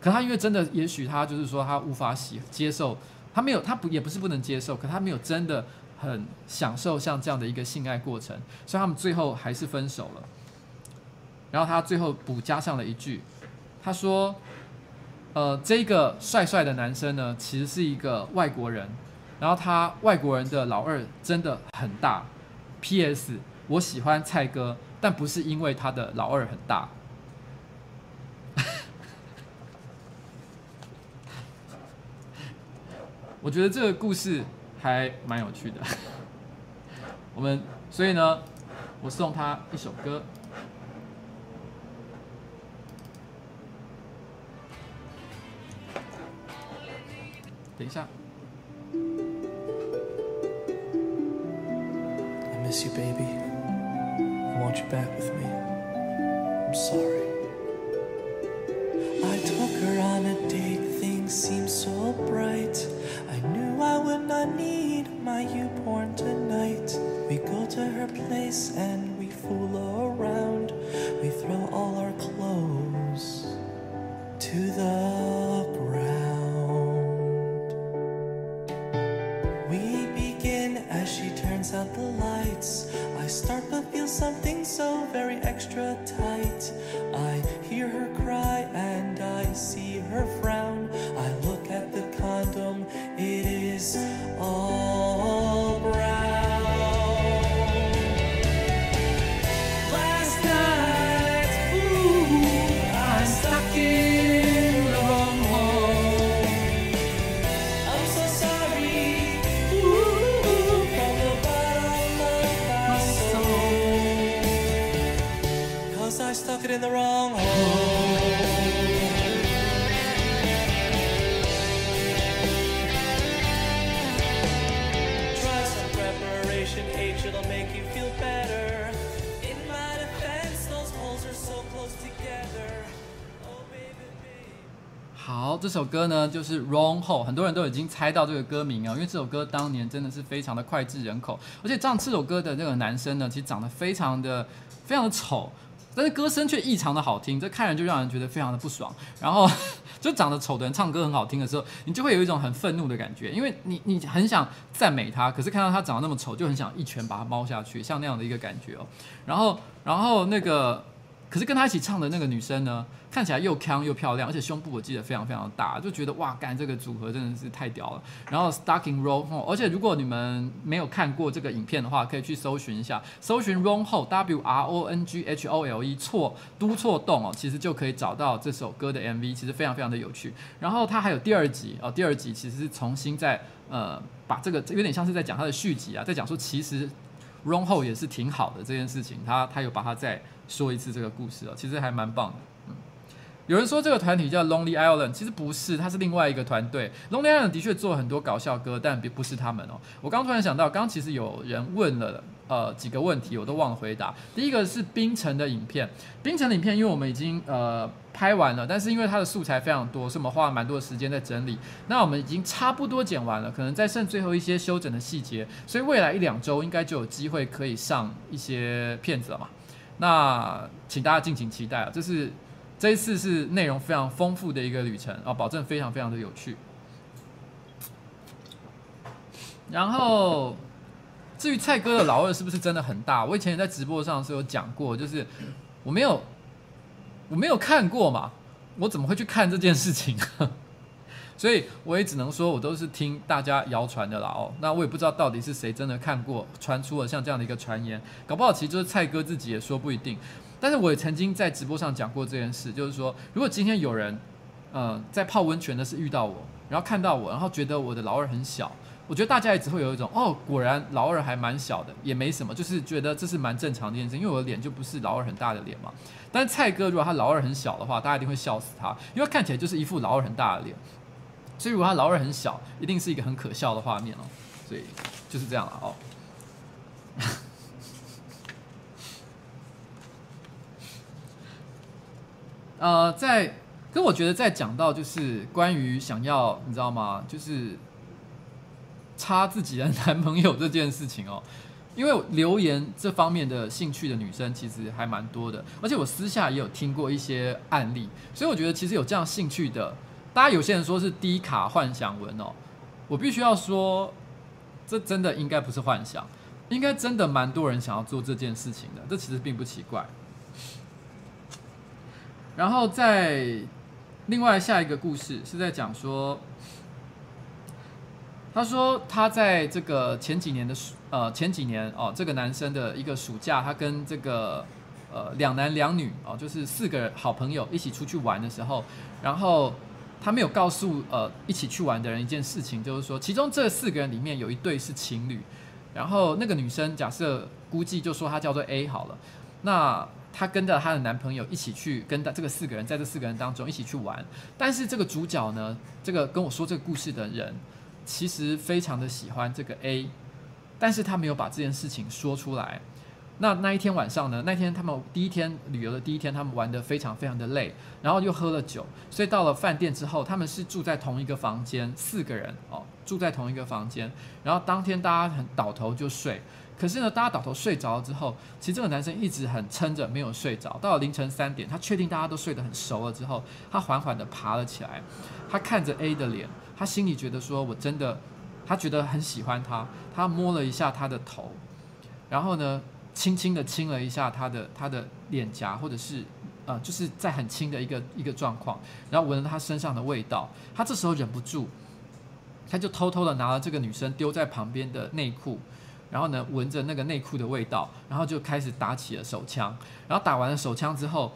可他因为真的，也许他就是说他无法喜接受，他没有他不也不是不能接受，可他没有真的很享受像这样的一个性爱过程，所以他们最后还是分手了。然后他最后补加上了一句，他说：“呃，这个帅帅的男生呢，其实是一个外国人，然后他外国人的老二真的很大。P.S. 我喜欢蔡哥，但不是因为他的老二很大。<laughs> ”我觉得这个故事还蛮有趣的。我们所以呢，我送他一首歌。等一下。I miss you, baby. I want you back with me. I'm sorry. I took her on a date. Things seem so bright. I knew I would not need my YouPorn tonight. We go to her place and we fool around. 这首歌呢就是 Wrong Hole，很多人都已经猜到这个歌名啊，因为这首歌当年真的是非常的脍炙人口，而且唱这首歌的那个男生呢，其实长得非常的非常的丑，但是歌声却异常的好听，这看人就让人觉得非常的不爽。然后 <laughs> 就长得丑的人唱歌很好听的时候，你就会有一种很愤怒的感觉，因为你你很想赞美他，可是看到他长得那么丑，就很想一拳把他猫下去，像那样的一个感觉哦。然后然后那个。可是跟他一起唱的那个女生呢，看起来又锵又漂亮，而且胸部我记得非常非常大，就觉得哇，干这个组合真的是太屌了。然后 Stuck in Wrong Hole，而且如果你们没有看过这个影片的话，可以去搜寻一下，搜寻 Wrong h o W R O N G H O L E 错都错洞哦，其实就可以找到这首歌的 MV，其实非常非常的有趣。然后它还有第二集哦，第二集其实是重新在呃把这个有点像是在讲它的续集啊，在讲说其实 Wrong h o 也是挺好的这件事情，他他有把它在。说一次这个故事哦，其实还蛮棒的。嗯，有人说这个团体叫 Lonely Island，其实不是，它是另外一个团队。Lonely Island 的确做很多搞笑歌，但别不是他们哦。我刚突然想到，刚其实有人问了呃几个问题，我都忘了回答。第一个是冰城的影片，冰城影片，因为我们已经呃拍完了，但是因为它的素材非常多，所以我们花了蛮多的时间在整理。那我们已经差不多剪完了，可能再剩最后一些修整的细节，所以未来一两周应该就有机会可以上一些片子了嘛。那请大家敬请期待啊！这是这一次是内容非常丰富的一个旅程啊，保证非常非常的有趣。然后至于蔡哥的老二是不是真的很大？我以前也在直播上是有讲过，就是我没有我没有看过嘛，我怎么会去看这件事情？所以我也只能说，我都是听大家谣传的啦哦。那我也不知道到底是谁真的看过，传出了像这样的一个传言，搞不好其实就是蔡哥自己也说不一定。但是我也曾经在直播上讲过这件事，就是说，如果今天有人，呃，在泡温泉的是遇到我，然后看到我，然后觉得我的老二很小，我觉得大家也只会有一种哦，果然老二还蛮小的，也没什么，就是觉得这是蛮正常的一件事，因为我的脸就不是老二很大的脸嘛。但是蔡哥如果他老二很小的话，大家一定会笑死他，因为看起来就是一副老二很大的脸。所以如果他老二很小，一定是一个很可笑的画面哦。所以就是这样了哦。<laughs> 呃，在跟我觉得在讲到就是关于想要你知道吗？就是插自己的男朋友这件事情哦，因为留言这方面的兴趣的女生其实还蛮多的，而且我私下也有听过一些案例，所以我觉得其实有这样兴趣的。大家有些人说是低卡幻想文哦，我必须要说，这真的应该不是幻想，应该真的蛮多人想要做这件事情的，这其实并不奇怪。然后在另外下一个故事是在讲说，他说他在这个前几年的暑呃前几年哦，这个男生的一个暑假，他跟这个呃两男两女哦，就是四个好朋友一起出去玩的时候，然后。他没有告诉呃一起去玩的人一件事情，就是说其中这四个人里面有一对是情侣，然后那个女生假设估计就说她叫做 A 好了，那她跟着她的男朋友一起去跟这个四个人在这四个人当中一起去玩，但是这个主角呢，这个跟我说这个故事的人其实非常的喜欢这个 A，但是他没有把这件事情说出来。那那一天晚上呢？那天他们第一天旅游的第一天，他们玩得非常非常的累，然后又喝了酒，所以到了饭店之后，他们是住在同一个房间，四个人哦，住在同一个房间。然后当天大家很倒头就睡，可是呢，大家倒头睡着了之后，其实这个男生一直很撑着没有睡着。到了凌晨三点，他确定大家都睡得很熟了之后，他缓缓地爬了起来，他看着 A 的脸，他心里觉得说：“我真的，他觉得很喜欢他。”他摸了一下他的头，然后呢，轻轻的亲了一下他的他的脸颊，或者是呃，就是在很轻的一个一个状况，然后闻了他身上的味道。他这时候忍不住，他就偷偷的拿了这个女生丢在旁边的内裤，然后呢，闻着那个内裤的味道，然后就开始打起了手枪。然后打完了手枪之后，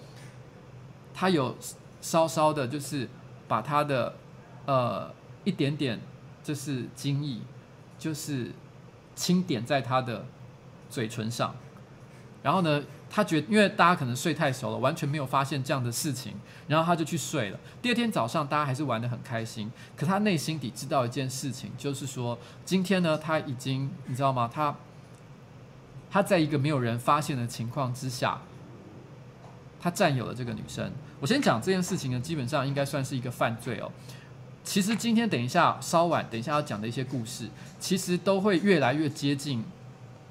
他有稍稍的，就是把他的呃一点点就是精液，就是轻点在他的嘴唇上。然后呢，他觉，因为大家可能睡太熟了，完全没有发现这样的事情，然后他就去睡了。第二天早上，大家还是玩得很开心。可他内心底知道一件事情，就是说，今天呢，他已经，你知道吗？他他在一个没有人发现的情况之下，他占有了这个女生。我先讲这件事情呢，基本上应该算是一个犯罪哦。其实今天等一下稍晚等一下要讲的一些故事，其实都会越来越接近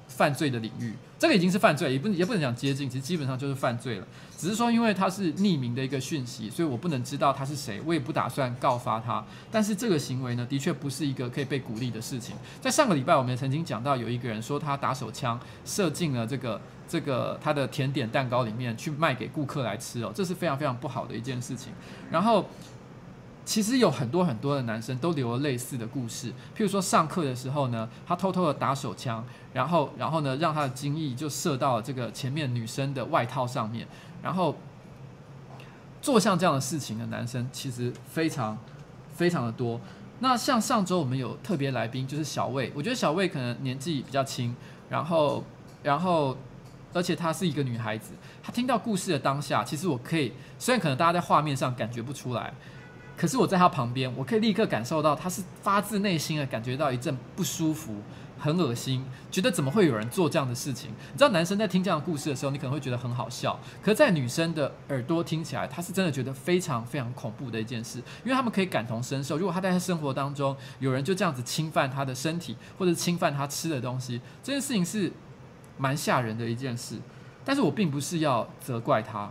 犯罪的领域。这个已经是犯罪，也不也不能讲接近，其实基本上就是犯罪了。只是说，因为他是匿名的一个讯息，所以我不能知道他是谁，我也不打算告发他。但是这个行为呢，的确不是一个可以被鼓励的事情。在上个礼拜，我们也曾经讲到，有一个人说他打手枪射进了这个这个他的甜点蛋糕里面去卖给顾客来吃哦，这是非常非常不好的一件事情。然后。其实有很多很多的男生都留了类似的故事，譬如说上课的时候呢，他偷偷的打手枪，然后然后呢，让他的精液就射到了这个前面女生的外套上面，然后做像这样的事情的男生其实非常非常的多。那像上周我们有特别来宾就是小魏，我觉得小魏可能年纪比较轻，然后然后而且她是一个女孩子，她听到故事的当下，其实我可以，虽然可能大家在画面上感觉不出来。可是我在他旁边，我可以立刻感受到他是发自内心的感觉到一阵不舒服，很恶心，觉得怎么会有人做这样的事情？你知道，男生在听这样的故事的时候，你可能会觉得很好笑，可是在女生的耳朵听起来，他是真的觉得非常非常恐怖的一件事，因为他们可以感同身受。如果他在生活当中有人就这样子侵犯他的身体，或者侵犯他吃的东西，这件事情是蛮吓人的一件事。但是我并不是要责怪他。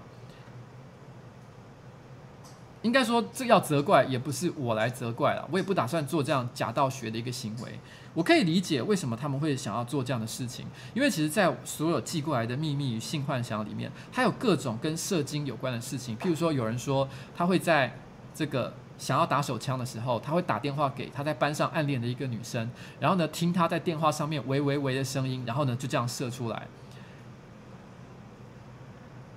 应该说，这要责怪也不是我来责怪了，我也不打算做这样假道学的一个行为。我可以理解为什么他们会想要做这样的事情，因为其实，在所有寄过来的秘密与性幻想里面，它有各种跟射精有关的事情。譬如说，有人说他会在这个想要打手枪的时候，他会打电话给他在班上暗恋的一个女生，然后呢，听他在电话上面喂喂喂的声音，然后呢，就这样射出来。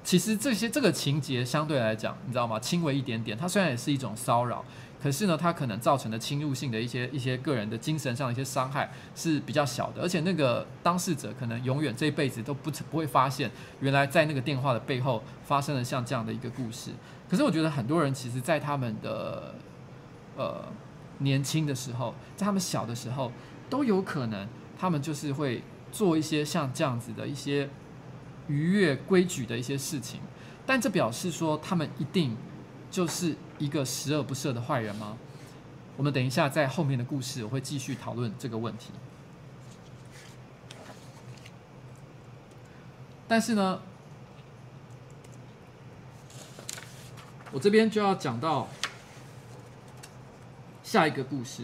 其实这些这个情节相对来讲，你知道吗？轻微一点点。它虽然也是一种骚扰，可是呢，它可能造成的侵入性的一些一些个人的精神上的一些伤害是比较小的。而且那个当事者可能永远这一辈子都不不会发现，原来在那个电话的背后发生了像这样的一个故事。可是我觉得很多人其实，在他们的呃年轻的时候，在他们小的时候，都有可能他们就是会做一些像这样子的一些。逾越规矩的一些事情，但这表示说他们一定就是一个十恶不赦的坏人吗？我们等一下在后面的故事我会继续讨论这个问题。但是呢，我这边就要讲到下一个故事。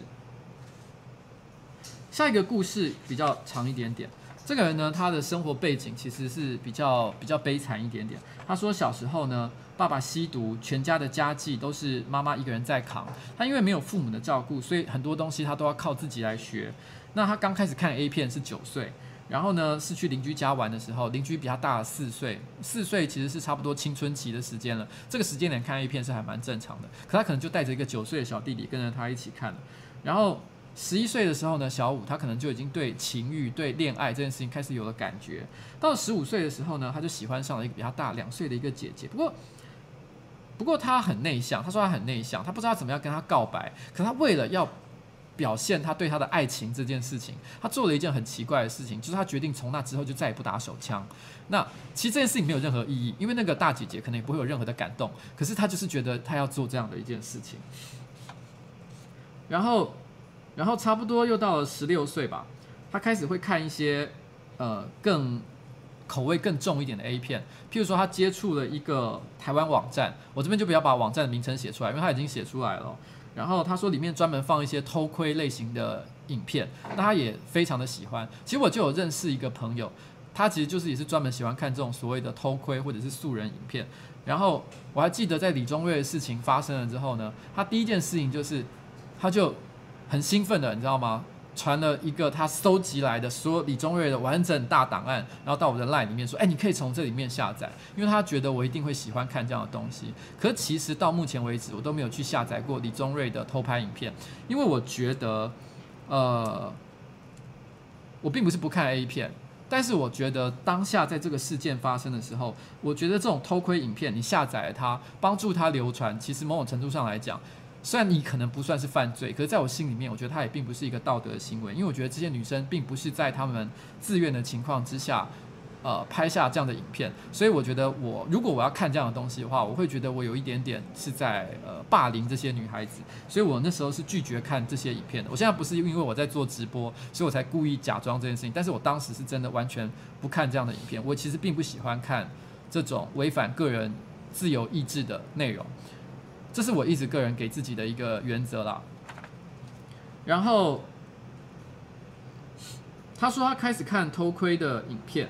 下一个故事比较长一点点。这个人呢，他的生活背景其实是比较比较悲惨一点点。他说小时候呢，爸爸吸毒，全家的家计都是妈妈一个人在扛。他因为没有父母的照顾，所以很多东西他都要靠自己来学。那他刚开始看 A 片是九岁，然后呢是去邻居家玩的时候，邻居比他大了四岁，四岁其实是差不多青春期的时间了。这个时间点看 A 片是还蛮正常的，可他可能就带着一个九岁的小弟弟跟着他一起看了，然后。十一岁的时候呢，小五他可能就已经对情欲、对恋爱这件事情开始有了感觉。到了十五岁的时候呢，他就喜欢上了一个比他大两岁的一个姐姐。不过，不过他很内向，他说他很内向，他不知道怎么样跟他告白。可他为了要表现他对他的爱情这件事情，他做了一件很奇怪的事情，就是他决定从那之后就再也不打手枪。那其实这件事情没有任何意义，因为那个大姐姐可能也不会有任何的感动。可是他就是觉得他要做这样的一件事情，然后。然后差不多又到了十六岁吧，他开始会看一些呃更口味更重一点的 A 片，譬如说他接触了一个台湾网站，我这边就不要把网站的名称写出来，因为他已经写出来了。然后他说里面专门放一些偷窥类型的影片，那他也非常的喜欢。其实我就有认识一个朋友，他其实就是也是专门喜欢看这种所谓的偷窥或者是素人影片。然后我还记得在李宗瑞的事情发生了之后呢，他第一件事情就是他就。很兴奋的，你知道吗？传了一个他搜集来的所有李宗瑞的完整大档案，然后到我的 LINE 里面说：“哎，你可以从这里面下载。”因为他觉得我一定会喜欢看这样的东西。可其实到目前为止，我都没有去下载过李宗瑞的偷拍影片，因为我觉得，呃，我并不是不看 A 片，但是我觉得当下在这个事件发生的时候，我觉得这种偷窥影片，你下载了它，帮助它流传，其实某种程度上来讲。虽然你可能不算是犯罪，可是在我心里面，我觉得他也并不是一个道德行为，因为我觉得这些女生并不是在她们自愿的情况之下呃拍下这样的影片，所以我觉得我如果我要看这样的东西的话，我会觉得我有一点点是在呃霸凌这些女孩子，所以我那时候是拒绝看这些影片的。我现在不是因为我在做直播，所以我才故意假装这件事情，但是我当时是真的完全不看这样的影片，我其实并不喜欢看这种违反个人自由意志的内容，这是我一直个人给自己的一个原则啦。然后。他说他开始看偷窥的影片，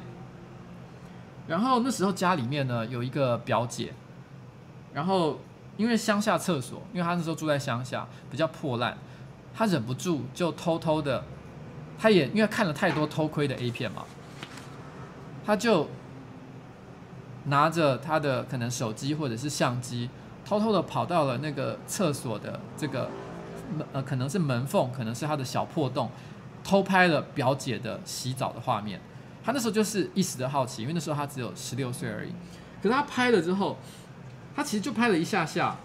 然后那时候家里面呢有一个表姐，然后因为乡下厕所，因为他那时候住在乡下，比较破烂，他忍不住就偷偷的，他也因为看了太多偷窥的 A 片嘛，他就拿着他的可能手机或者是相机，偷偷的跑到了那个厕所的这个门呃可能是门缝，可能是他的小破洞。偷拍了表姐的洗澡的画面，他那时候就是一时的好奇，因为那时候他只有十六岁而已。可是他拍了之后，他其实就拍了一下下。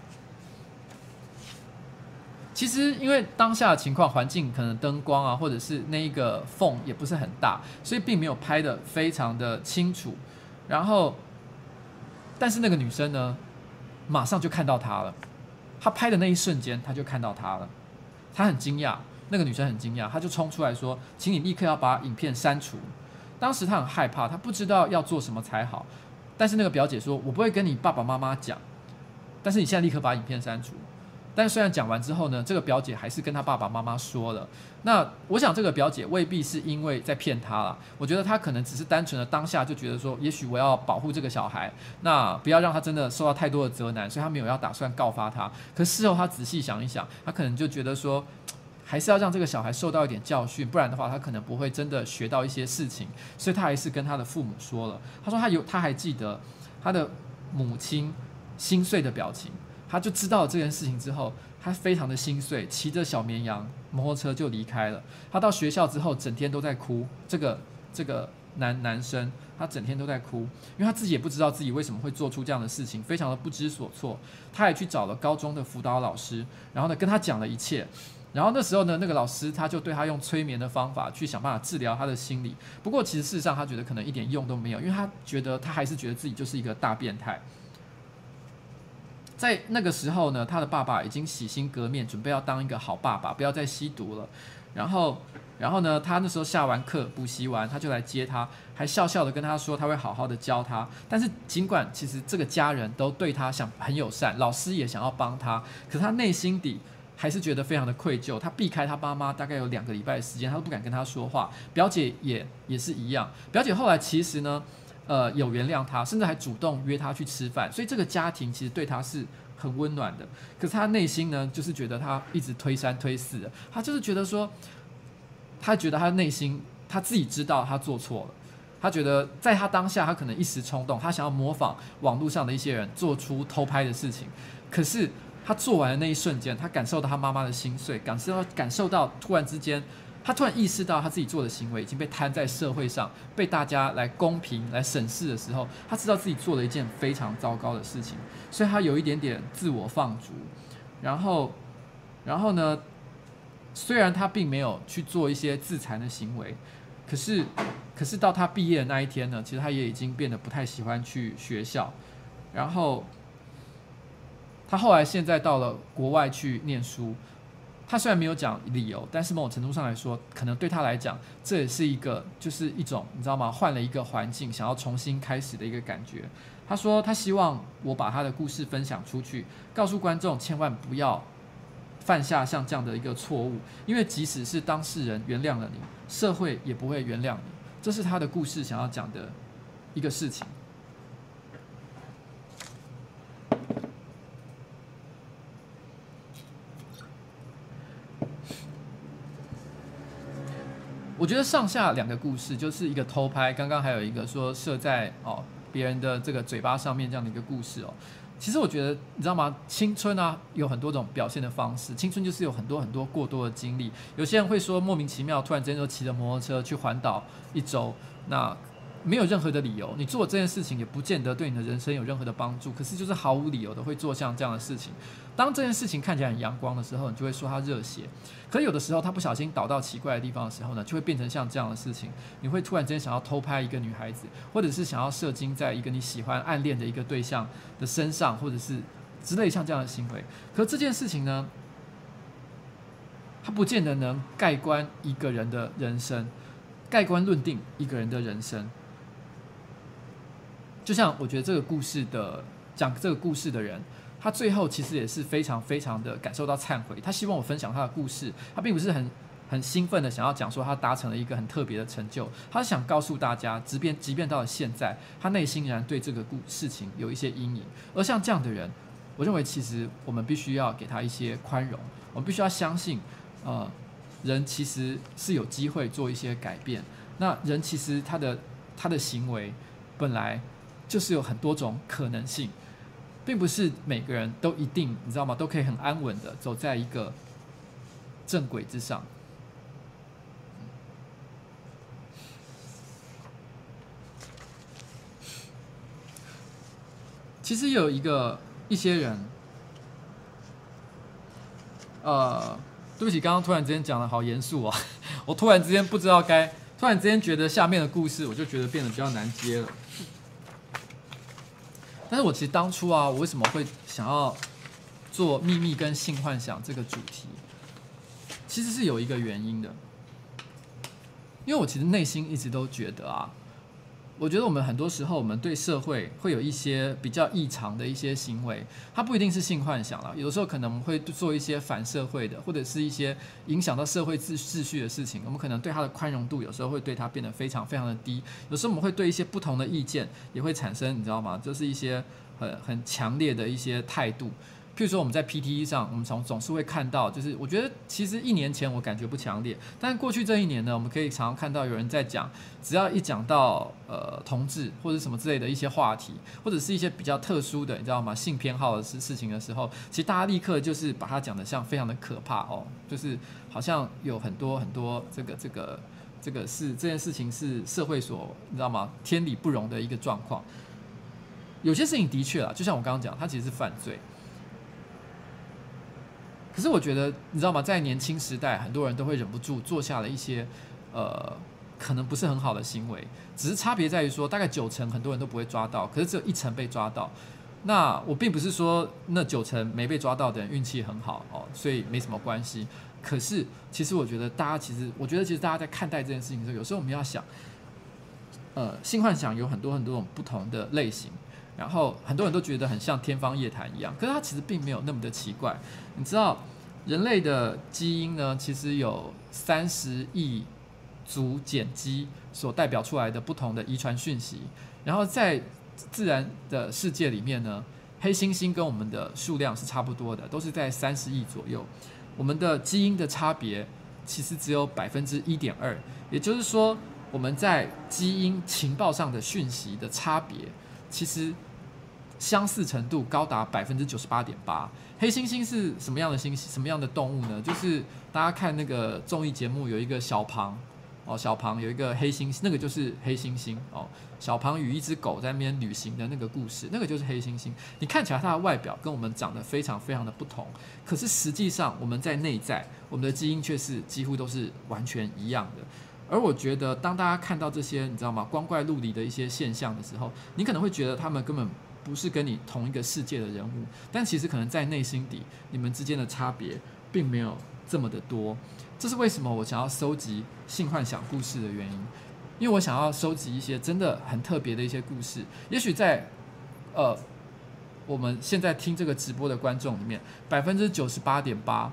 其实因为当下的情况、环境可能灯光啊，或者是那一个缝也不是很大，所以并没有拍的非常的清楚。然后，但是那个女生呢，马上就看到他了。他拍的那一瞬间，他就看到他了，他很惊讶。那个女生很惊讶，他就冲出来说：“请你立刻要把影片删除。”当时他很害怕，他不知道要做什么才好。但是那个表姐说：“我不会跟你爸爸妈妈讲，但是你现在立刻把影片删除。”但虽然讲完之后呢，这个表姐还是跟她爸爸妈妈说了。那我想这个表姐未必是因为在骗她啦，我觉得她可能只是单纯的当下就觉得说，也许我要保护这个小孩，那不要让他真的受到太多的责难，所以她没有要打算告发他。可事后她仔细想一想，她可能就觉得说。<tsk> 还是要让这个小孩受到一点教训，不然的话，他可能不会真的学到一些事情。所以他还是跟他的父母说了。他说他有，他还记得他的母亲心碎的表情。他就知道这件事情之后，他非常的心碎，骑着小绵羊摩托车就离开了。他到学校之后，整天都在哭。这个这个男男生，他整天都在哭，因为他自己也不知道自己为什么会做出这样的事情，非常的不知所措。他也去找了高中的辅导老师，然后呢，跟他讲了一切。然后那时候呢，那个老师他就对他用催眠的方法去想办法治疗他的心理。不过其实事实上他觉得可能一点用都没有，因为他觉得他还是觉得自己就是一个大变态。在那个时候呢，他的爸爸已经洗心革面，准备要当一个好爸爸，不要再吸毒了。然后，然后呢，他那时候下完课补习完，他就来接他，还笑笑的跟他说他会好好的教他。但是尽管其实这个家人都对他想很友善，老师也想要帮他，可是他内心底。还是觉得非常的愧疚，他避开他爸妈大概有两个礼拜的时间，他都不敢跟他说话。表姐也也是一样，表姐后来其实呢，呃，有原谅他，甚至还主动约他去吃饭，所以这个家庭其实对他是很温暖的。可是他内心呢，就是觉得他一直推三推四，他就是觉得说，他觉得他内心他自己知道他做错了，他觉得在他当下他可能一时冲动，他想要模仿网络上的一些人做出偷拍的事情，可是。他做完的那一瞬间，他感受到他妈妈的心碎，感受到感受到突然之间，他突然意识到他自己做的行为已经被摊在社会上，被大家来公平来审视的时候，他知道自己做了一件非常糟糕的事情，所以他有一点点自我放逐。然后，然后呢，虽然他并没有去做一些自残的行为，可是，可是到他毕业的那一天呢，其实他也已经变得不太喜欢去学校，然后。他后来现在到了国外去念书，他虽然没有讲理由，但是某种程度上来说，可能对他来讲，这也是一个就是一种你知道吗？换了一个环境，想要重新开始的一个感觉。他说他希望我把他的故事分享出去，告诉观众千万不要犯下像这样的一个错误，因为即使是当事人原谅了你，社会也不会原谅你。这是他的故事想要讲的一个事情。我觉得上下两个故事就是一个偷拍，刚刚还有一个说射在哦别人的这个嘴巴上面这样的一个故事哦。其实我觉得你知道吗？青春啊有很多种表现的方式，青春就是有很多很多过多的经历。有些人会说莫名其妙，突然间就骑着摩托车去环岛一周，那没有任何的理由，你做这件事情也不见得对你的人生有任何的帮助，可是就是毫无理由的会做像这样的事情。当这件事情看起来很阳光的时候，你就会说他热血。可有的时候他不小心倒到奇怪的地方的时候呢，就会变成像这样的事情。你会突然间想要偷拍一个女孩子，或者是想要射精在一个你喜欢暗恋的一个对象的身上，或者是之类像这样的行为。可这件事情呢，它不见得能盖棺一个人的人生，盖棺论定一个人的人生。就像我觉得这个故事的讲这个故事的人，他最后其实也是非常非常的感受到忏悔。他希望我分享他的故事，他并不是很很兴奋的想要讲说他达成了一个很特别的成就，他想告诉大家，即便即便到了现在，他内心仍然对这个故事情有一些阴影。而像这样的人，我认为其实我们必须要给他一些宽容，我们必须要相信，呃，人其实是有机会做一些改变。那人其实他的他的行为本来。就是有很多种可能性，并不是每个人都一定，你知道吗？都可以很安稳的走在一个正轨之上。其实有一个一些人，呃，对不起，刚刚突然之间讲的好严肃啊，<laughs> 我突然之间不知道该，突然之间觉得下面的故事，我就觉得变得比较难接了。但是我其实当初啊，我为什么会想要做秘密跟性幻想这个主题？其实是有一个原因的，因为我其实内心一直都觉得啊。我觉得我们很多时候，我们对社会会有一些比较异常的一些行为，它不一定是性幻想了。有的时候可能会做一些反社会的，或者是一些影响到社会秩秩序的事情。我们可能对它的宽容度，有时候会对它变得非常非常的低。有时候我们会对一些不同的意见也会产生，你知道吗？就是一些很很强烈的一些态度。譬如说，我们在 P T E 上，我们从总是会看到，就是我觉得其实一年前我感觉不强烈，但是过去这一年呢，我们可以常常看到有人在讲，只要一讲到呃同志或者什么之类的一些话题，或者是一些比较特殊的，你知道吗？性偏好的事事情的时候，其实大家立刻就是把它讲得像非常的可怕哦，就是好像有很多很多这个这个这个是这件事情是社会所你知道吗？天理不容的一个状况。有些事情的确啊，就像我刚刚讲，它其实是犯罪。可是我觉得，你知道吗？在年轻时代，很多人都会忍不住做下了一些，呃，可能不是很好的行为。只是差别在于说，大概九成很多人都不会抓到，可是只有一成被抓到。那我并不是说那九成没被抓到的人运气很好哦，所以没什么关系。可是其实我觉得，大家其实，我觉得其实大家在看待这件事情的时候，有时候我们要想，呃，性幻想有很多很多种不同的类型。然后很多人都觉得很像天方夜谭一样，可是它其实并没有那么的奇怪。你知道，人类的基因呢，其实有三十亿组碱基所代表出来的不同的遗传讯息。然后在自然的世界里面呢，黑猩猩跟我们的数量是差不多的，都是在三十亿左右。我们的基因的差别其实只有百分之一点二，也就是说，我们在基因情报上的讯息的差别，其实。相似程度高达百分之九十八点八。黑猩猩是什么样的猩？什么样的动物呢？就是大家看那个综艺节目，有一个小庞哦，小庞有一个黑猩猩，那个就是黑猩猩哦。小庞与一只狗在那边旅行的那个故事，那个就是黑猩猩。你看起来它的外表跟我们长得非常非常的不同，可是实际上我们在内在，我们的基因却是几乎都是完全一样的。而我觉得，当大家看到这些，你知道吗？光怪陆离的一些现象的时候，你可能会觉得他们根本。不是跟你同一个世界的人物，但其实可能在内心底，你们之间的差别并没有这么的多。这是为什么我想要收集性幻想故事的原因，因为我想要收集一些真的很特别的一些故事。也许在呃我们现在听这个直播的观众里面，百分之九十八点八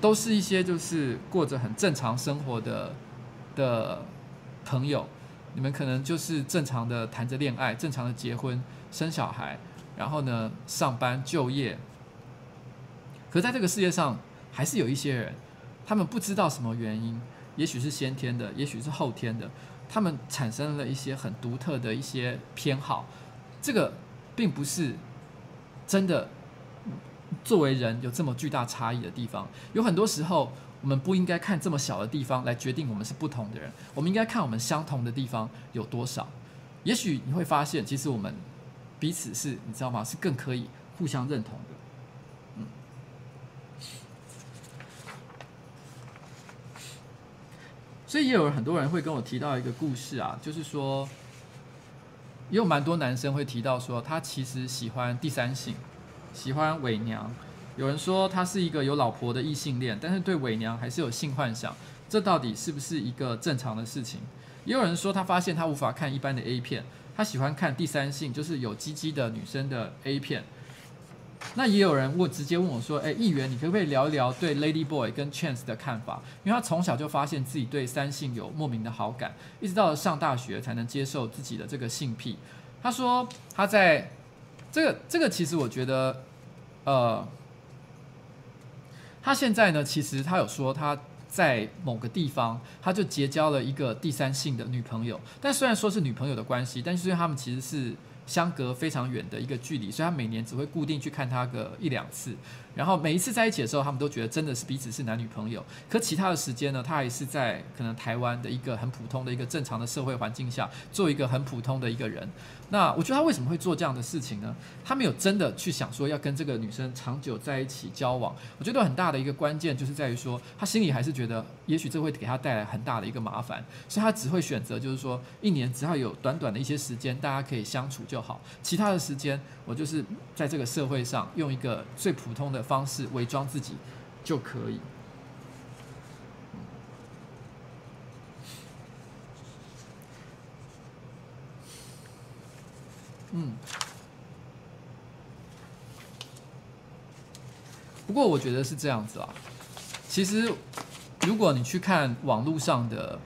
都是一些就是过着很正常生活的的朋友，你们可能就是正常的谈着恋爱，正常的结婚。生小孩，然后呢，上班就业。可在这个世界上，还是有一些人，他们不知道什么原因，也许是先天的，也许是后天的，他们产生了一些很独特的一些偏好。这个并不是真的作为人有这么巨大差异的地方。有很多时候，我们不应该看这么小的地方来决定我们是不同的人，我们应该看我们相同的地方有多少。也许你会发现，其实我们彼此是你知道吗？是更可以互相认同的。嗯。所以也有很多人会跟我提到一个故事啊，就是说，也有蛮多男生会提到说，他其实喜欢第三性，喜欢伪娘。有人说他是一个有老婆的异性恋，但是对伪娘还是有性幻想，这到底是不是一个正常的事情？也有人说，他发现他无法看一般的 A 片，他喜欢看第三性，就是有鸡鸡的女生的 A 片。那也有人问，直接问我说：“哎，议员，你可不可以聊一聊对 Lady Boy 跟 Chance 的看法？因为他从小就发现自己对三性有莫名的好感，一直到了上大学才能接受自己的这个性癖。”他说他在这个这个，其实我觉得，呃，他现在呢，其实他有说他。在某个地方，他就结交了一个第三性的女朋友。但虽然说是女朋友的关系，但是因为他们其实是相隔非常远的一个距离，所以他每年只会固定去看她个一两次。然后每一次在一起的时候，他们都觉得真的是彼此是男女朋友。可其他的时间呢，他还是在可能台湾的一个很普通的一个正常的社会环境下，做一个很普通的一个人。那我觉得他为什么会做这样的事情呢？他没有真的去想说要跟这个女生长久在一起交往。我觉得很大的一个关键就是在于说，他心里还是觉得，也许这会给他带来很大的一个麻烦，所以他只会选择就是说，一年只要有短短的一些时间，大家可以相处就好。其他的时间，我就是在这个社会上用一个最普通的方式伪装自己就可以。嗯。不过我觉得是这样子啊。其实，如果你去看网络上的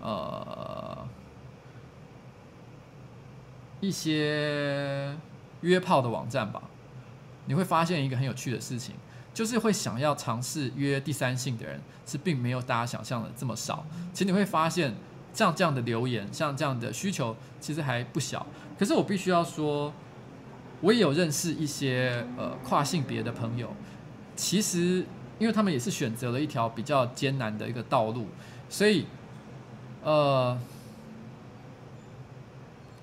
呃一些约炮的网站吧。你会发现一个很有趣的事情，就是会想要尝试约第三性的人是并没有大家想象的这么少。其实你会发现，像这样的留言，像这样的需求，其实还不小。可是我必须要说，我也有认识一些呃跨性别的朋友，其实因为他们也是选择了一条比较艰难的一个道路，所以呃。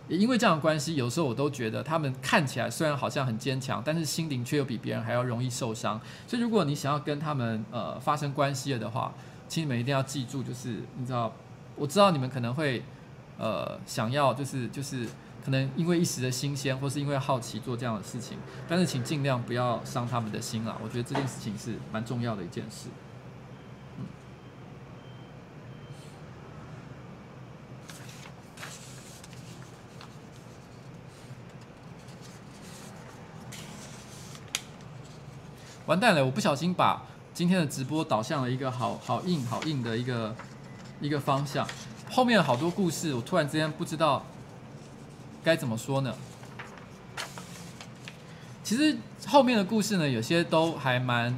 也因为这样的关系，有时候我都觉得他们看起来虽然好像很坚强，但是心灵却又比别人还要容易受伤。所以，如果你想要跟他们呃发生关系了的话，请你们一定要记住，就是你知道，我知道你们可能会呃想要，就是就是可能因为一时的新鲜，或是因为好奇做这样的事情，但是请尽量不要伤他们的心啊！我觉得这件事情是蛮重要的一件事。完蛋了！我不小心把今天的直播导向了一个好好硬、好硬的一个一个方向。后面好多故事，我突然之间不知道该怎么说呢。其实后面的故事呢，有些都还蛮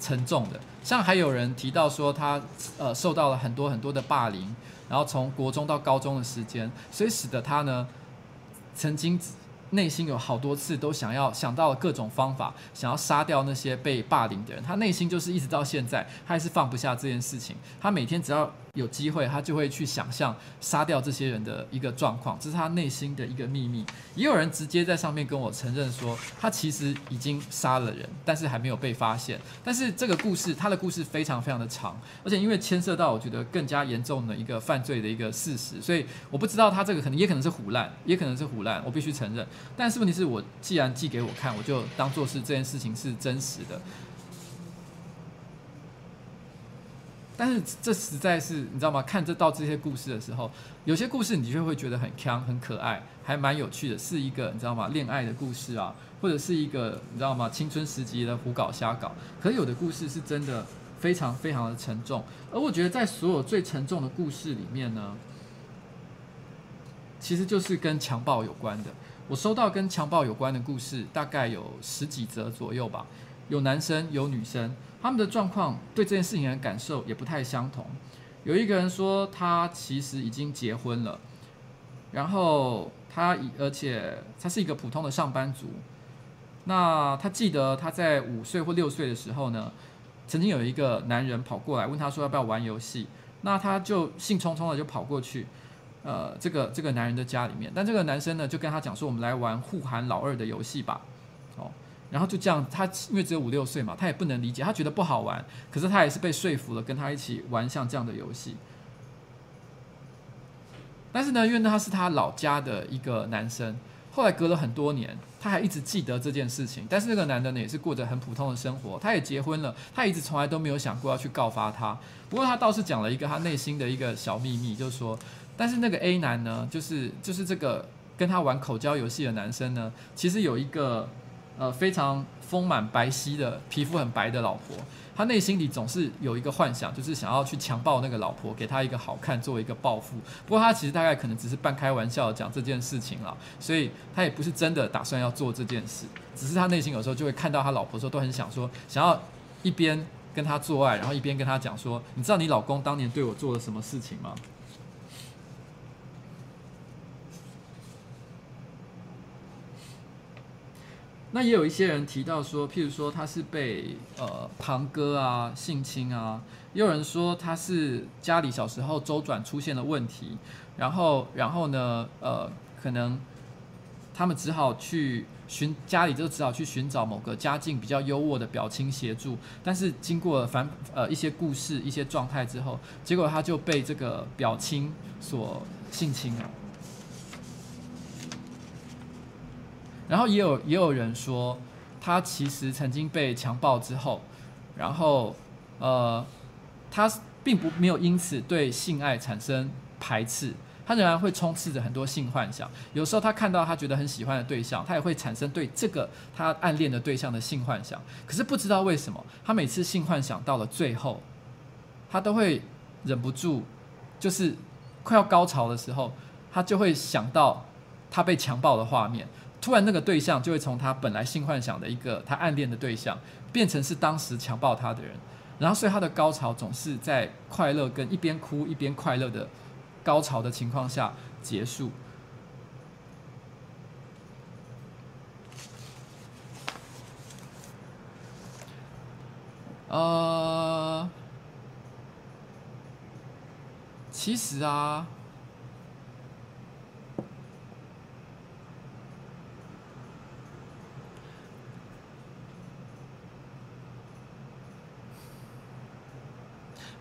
沉重的。像还有人提到说，他呃受到了很多很多的霸凌，然后从国中到高中的时间，所以使得他呢曾经。内心有好多次都想要想到了各种方法，想要杀掉那些被霸凌的人。他内心就是一直到现在，他还是放不下这件事情。他每天只要有机会，他就会去想象杀掉这些人的一个状况，这是他内心的一个秘密。也有人直接在上面跟我承认说，他其实已经杀了人，但是还没有被发现。但是这个故事，他的故事非常非常的长，而且因为牵涉到我觉得更加严重的一个犯罪的一个事实，所以我不知道他这个可能也可能是唬烂，也可能是唬烂，我必须承认。但是问题是我既然寄给我看，我就当做是这件事情是真实的。但是这实在是你知道吗？看这到这些故事的时候，有些故事你的确会觉得很锵、很可爱，还蛮有趣的，是一个你知道吗？恋爱的故事啊，或者是一个你知道吗？青春时期的胡搞瞎搞。可有的故事是真的非常非常的沉重，而我觉得在所有最沉重的故事里面呢，其实就是跟强暴有关的。我收到跟强暴有关的故事，大概有十几则左右吧。有男生，有女生，他们的状况对这件事情的感受也不太相同。有一个人说，他其实已经结婚了，然后他而且他是一个普通的上班族。那他记得他在五岁或六岁的时候呢，曾经有一个男人跑过来问他说要不要玩游戏，那他就兴冲冲的就跑过去，呃，这个这个男人的家里面，但这个男生呢就跟他讲说，我们来玩护航老二的游戏吧，然后就这样，他因为只有五六岁嘛，他也不能理解，他觉得不好玩，可是他也是被说服了，跟他一起玩像这样的游戏。但是呢，因为他是他老家的一个男生，后来隔了很多年，他还一直记得这件事情。但是那个男的呢，也是过着很普通的生活，他也结婚了，他一直从来都没有想过要去告发他。不过他倒是讲了一个他内心的一个小秘密，就是说，但是那个 A 男呢，就是就是这个跟他玩口交游戏的男生呢，其实有一个呃非常丰满白皙的皮肤很白的老婆。他内心里总是有一个幻想，就是想要去强暴那个老婆，给他一个好看，作为一个报复。不过他其实大概可能只是半开玩笑讲这件事情了，所以他也不是真的打算要做这件事。只是他内心有时候就会看到他老婆的时候，都很想说，想要一边跟他做爱，然后一边跟他讲说：“你知道你老公当年对我做了什么事情吗？”那也有一些人提到说，譬如说他是被呃堂哥啊性侵啊，也有人说他是家里小时候周转出现了问题，然后然后呢呃可能他们只好去寻家里就只好去寻找某个家境比较优渥的表亲协助，但是经过反呃一些故事一些状态之后，结果他就被这个表亲所性侵了。然后也有也有人说，他其实曾经被强暴之后，然后呃，他并不没有因此对性爱产生排斥，他仍然会充斥着很多性幻想。有时候他看到他觉得很喜欢的对象，他也会产生对这个他暗恋的对象的性幻想。可是不知道为什么，他每次性幻想到了最后，他都会忍不住，就是快要高潮的时候，他就会想到他被强暴的画面。突然，那个对象就会从他本来性幻想的一个他暗恋的对象，变成是当时强暴他的人，然后所以他的高潮总是在快乐跟一边哭一边快乐的高潮的情况下结束。呃，其实啊。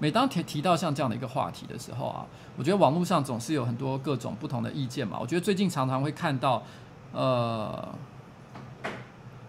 每当提提到像这样的一个话题的时候啊，我觉得网络上总是有很多各种不同的意见嘛。我觉得最近常常会看到，呃，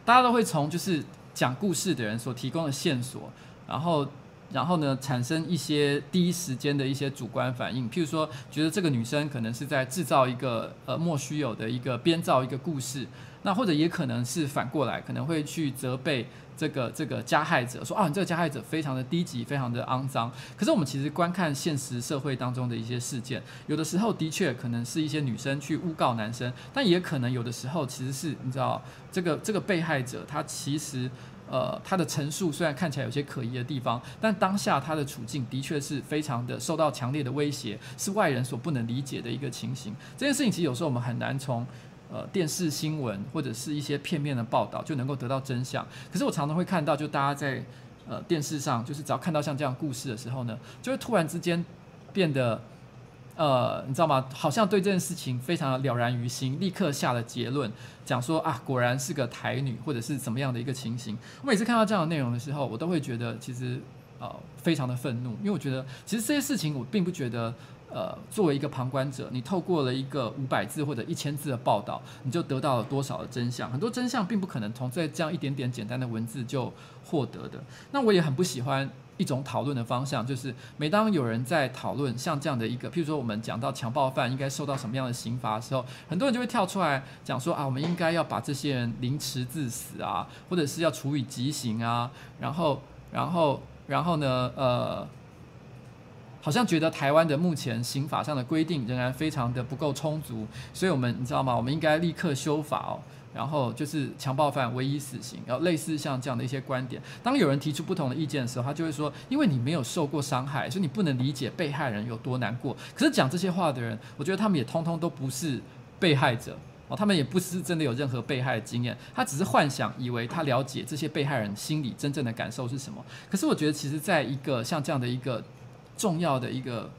大家都会从就是讲故事的人所提供的线索，然后然后呢产生一些第一时间的一些主观反应，譬如说觉得这个女生可能是在制造一个呃莫须有的一个编造一个故事，那或者也可能是反过来，可能会去责备。这个这个加害者说啊，你这个加害者非常的低级，非常的肮脏。可是我们其实观看现实社会当中的一些事件，有的时候的确可能是一些女生去诬告男生，但也可能有的时候其实是你知道，这个这个被害者他其实呃他的陈述虽然看起来有些可疑的地方，但当下他的处境的确是非常的受到强烈的威胁，是外人所不能理解的一个情形。这件事情其实有时候我们很难从。呃，电视新闻或者是一些片面的报道就能够得到真相。可是我常常会看到，就大家在呃电视上，就是只要看到像这样故事的时候呢，就会突然之间变得呃，你知道吗？好像对这件事情非常了然于心，立刻下了结论，讲说啊，果然是个台女，或者是怎么样的一个情形。我每次看到这样的内容的时候，我都会觉得其实呃非常的愤怒，因为我觉得其实这些事情我并不觉得。呃，作为一个旁观者，你透过了一个五百字或者一千字的报道，你就得到了多少的真相？很多真相并不可能从这这样一点点简单的文字就获得的。那我也很不喜欢一种讨论的方向，就是每当有人在讨论像这样的一个，譬如说我们讲到强暴犯应该受到什么样的刑罚的时候，很多人就会跳出来讲说啊，我们应该要把这些人凌迟致死啊，或者是要处以极刑啊，然后，然后，然后呢，呃。好像觉得台湾的目前刑法上的规定仍然非常的不够充足，所以我们你知道吗？我们应该立刻修法哦，然后就是强暴犯唯一死刑，然后类似像这样的一些观点。当有人提出不同的意见的时候，他就会说，因为你没有受过伤害，所以你不能理解被害人有多难过。可是讲这些话的人，我觉得他们也通通都不是被害者。哦，他们也不是真的有任何被害的经验，他只是幻想以为他了解这些被害人心里真正的感受是什么。可是我觉得，其实在一个像这样的一个重要的一个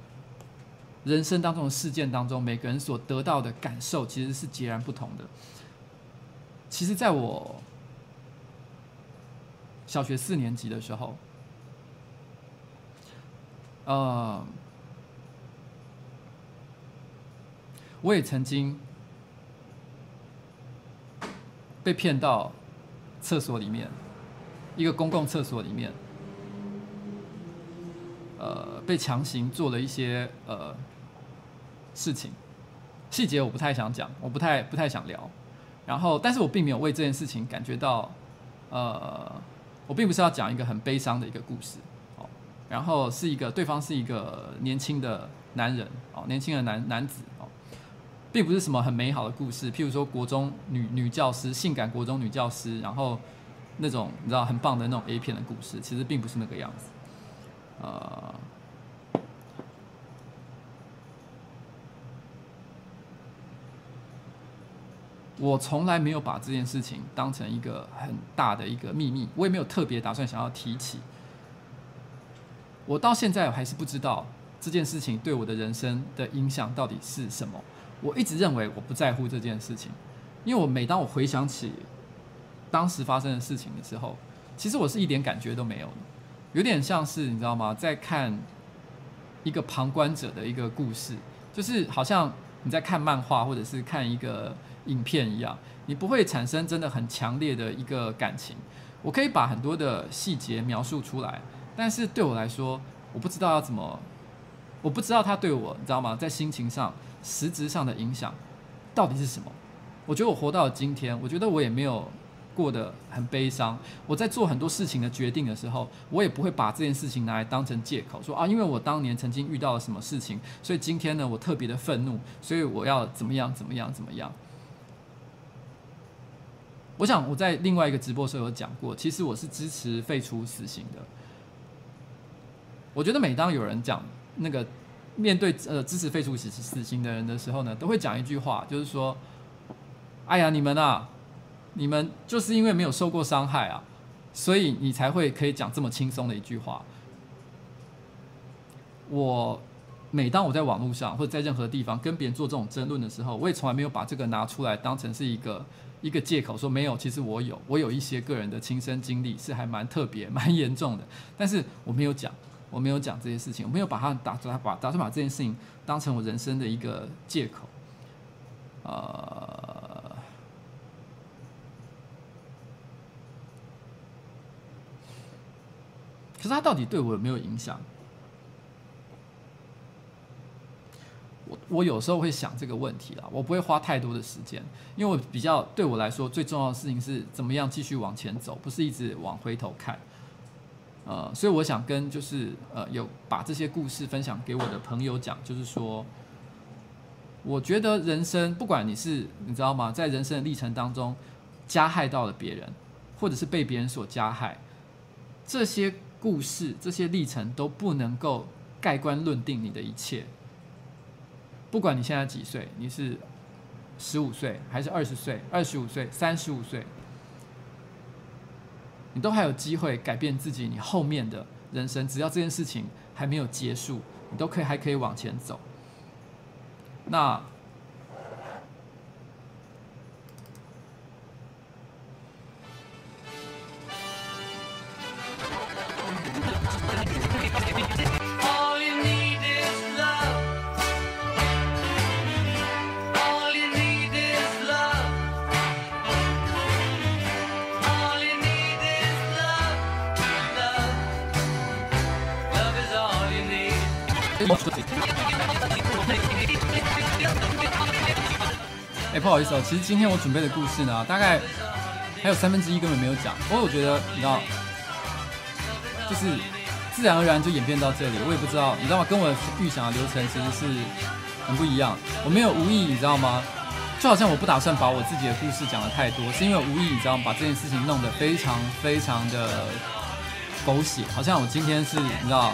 人生当中的事件当中，每个人所得到的感受其实是截然不同的。其实，在我小学四年级的时候，呃，我也曾经。被骗到厕所里面，一个公共厕所里面，呃，被强行做了一些呃事情，细节我不太想讲，我不太不太想聊。然后，但是我并没有为这件事情感觉到，呃，我并不是要讲一个很悲伤的一个故事，哦，然后是一个对方是一个年轻的男人，哦，年轻的男男子哦。并不是什么很美好的故事，譬如说国中女女教师，性感国中女教师，然后那种你知道很棒的那种 A 片的故事，其实并不是那个样子。呃，我从来没有把这件事情当成一个很大的一个秘密，我也没有特别打算想要提起。我到现在还是不知道这件事情对我的人生的影响到底是什么。我一直认为我不在乎这件事情，因为我每当我回想起当时发生的事情的时候，其实我是一点感觉都没有的，有点像是你知道吗？在看一个旁观者的一个故事，就是好像你在看漫画或者是看一个影片一样，你不会产生真的很强烈的一个感情。我可以把很多的细节描述出来，但是对我来说，我不知道要怎么，我不知道他对我，你知道吗？在心情上。实质上的影响到底是什么？我觉得我活到今天，我觉得我也没有过得很悲伤。我在做很多事情的决定的时候，我也不会把这件事情拿来当成借口，说啊，因为我当年曾经遇到了什么事情，所以今天呢，我特别的愤怒，所以我要怎么样怎么样怎么样。我想我在另外一个直播时候有讲过，其实我是支持废除死刑的。我觉得每当有人讲那个。面对呃支持废除死死刑的人的时候呢，都会讲一句话，就是说：“哎呀，你们啊，你们就是因为没有受过伤害啊，所以你才会可以讲这么轻松的一句话。”我每当我在网络上或者在任何地方跟别人做这种争论的时候，我也从来没有把这个拿出来当成是一个一个借口，说没有，其实我有，我有一些个人的亲身经历是还蛮特别、蛮严重的，但是我没有讲。我没有讲这些事情，我没有把它打算，把打算把这件事情当成我人生的一个借口。呃，可是它到底对我有没有影响？我有时候会想这个问题啦，我不会花太多的时间，因为我比较对我来说最重要的事情是怎么样继续往前走，不是一直往回头看。呃，所以我想跟就是呃有把这些故事分享给我的朋友讲，就是说，我觉得人生不管你是你知道吗，在人生的历程当中加害到了别人，或者是被别人所加害，这些故事这些历程都不能够盖棺论定你的一切。不管你现在几岁，你是十五岁还是二十岁、二十五岁、三十五岁。你都还有机会改变自己，你后面的人生，只要这件事情还没有结束，你都可以还可以往前走。那。其实今天我准备的故事呢，大概还有三分之一根本没有讲。不过我觉得，你知道，就是自然而然就演变到这里，我也不知道，你知道吗？跟我预想的流程其实是很不一样。我没有无意，你知道吗？就好像我不打算把我自己的故事讲得太多，是因为无意，你知道吗？把这件事情弄得非常非常的狗血，好像我今天是，你知道。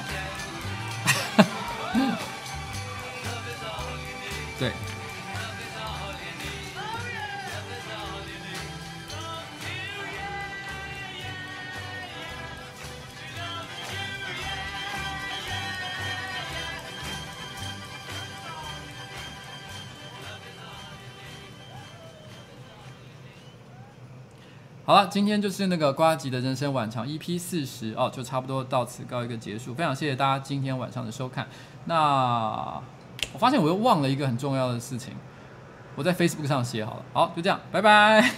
好了，今天就是那个瓜吉的人生晚场 EP 四十哦，就差不多到此告一个结束。非常谢谢大家今天晚上的收看。那我发现我又忘了一个很重要的事情，我在 Facebook 上写好了。好，就这样，拜拜。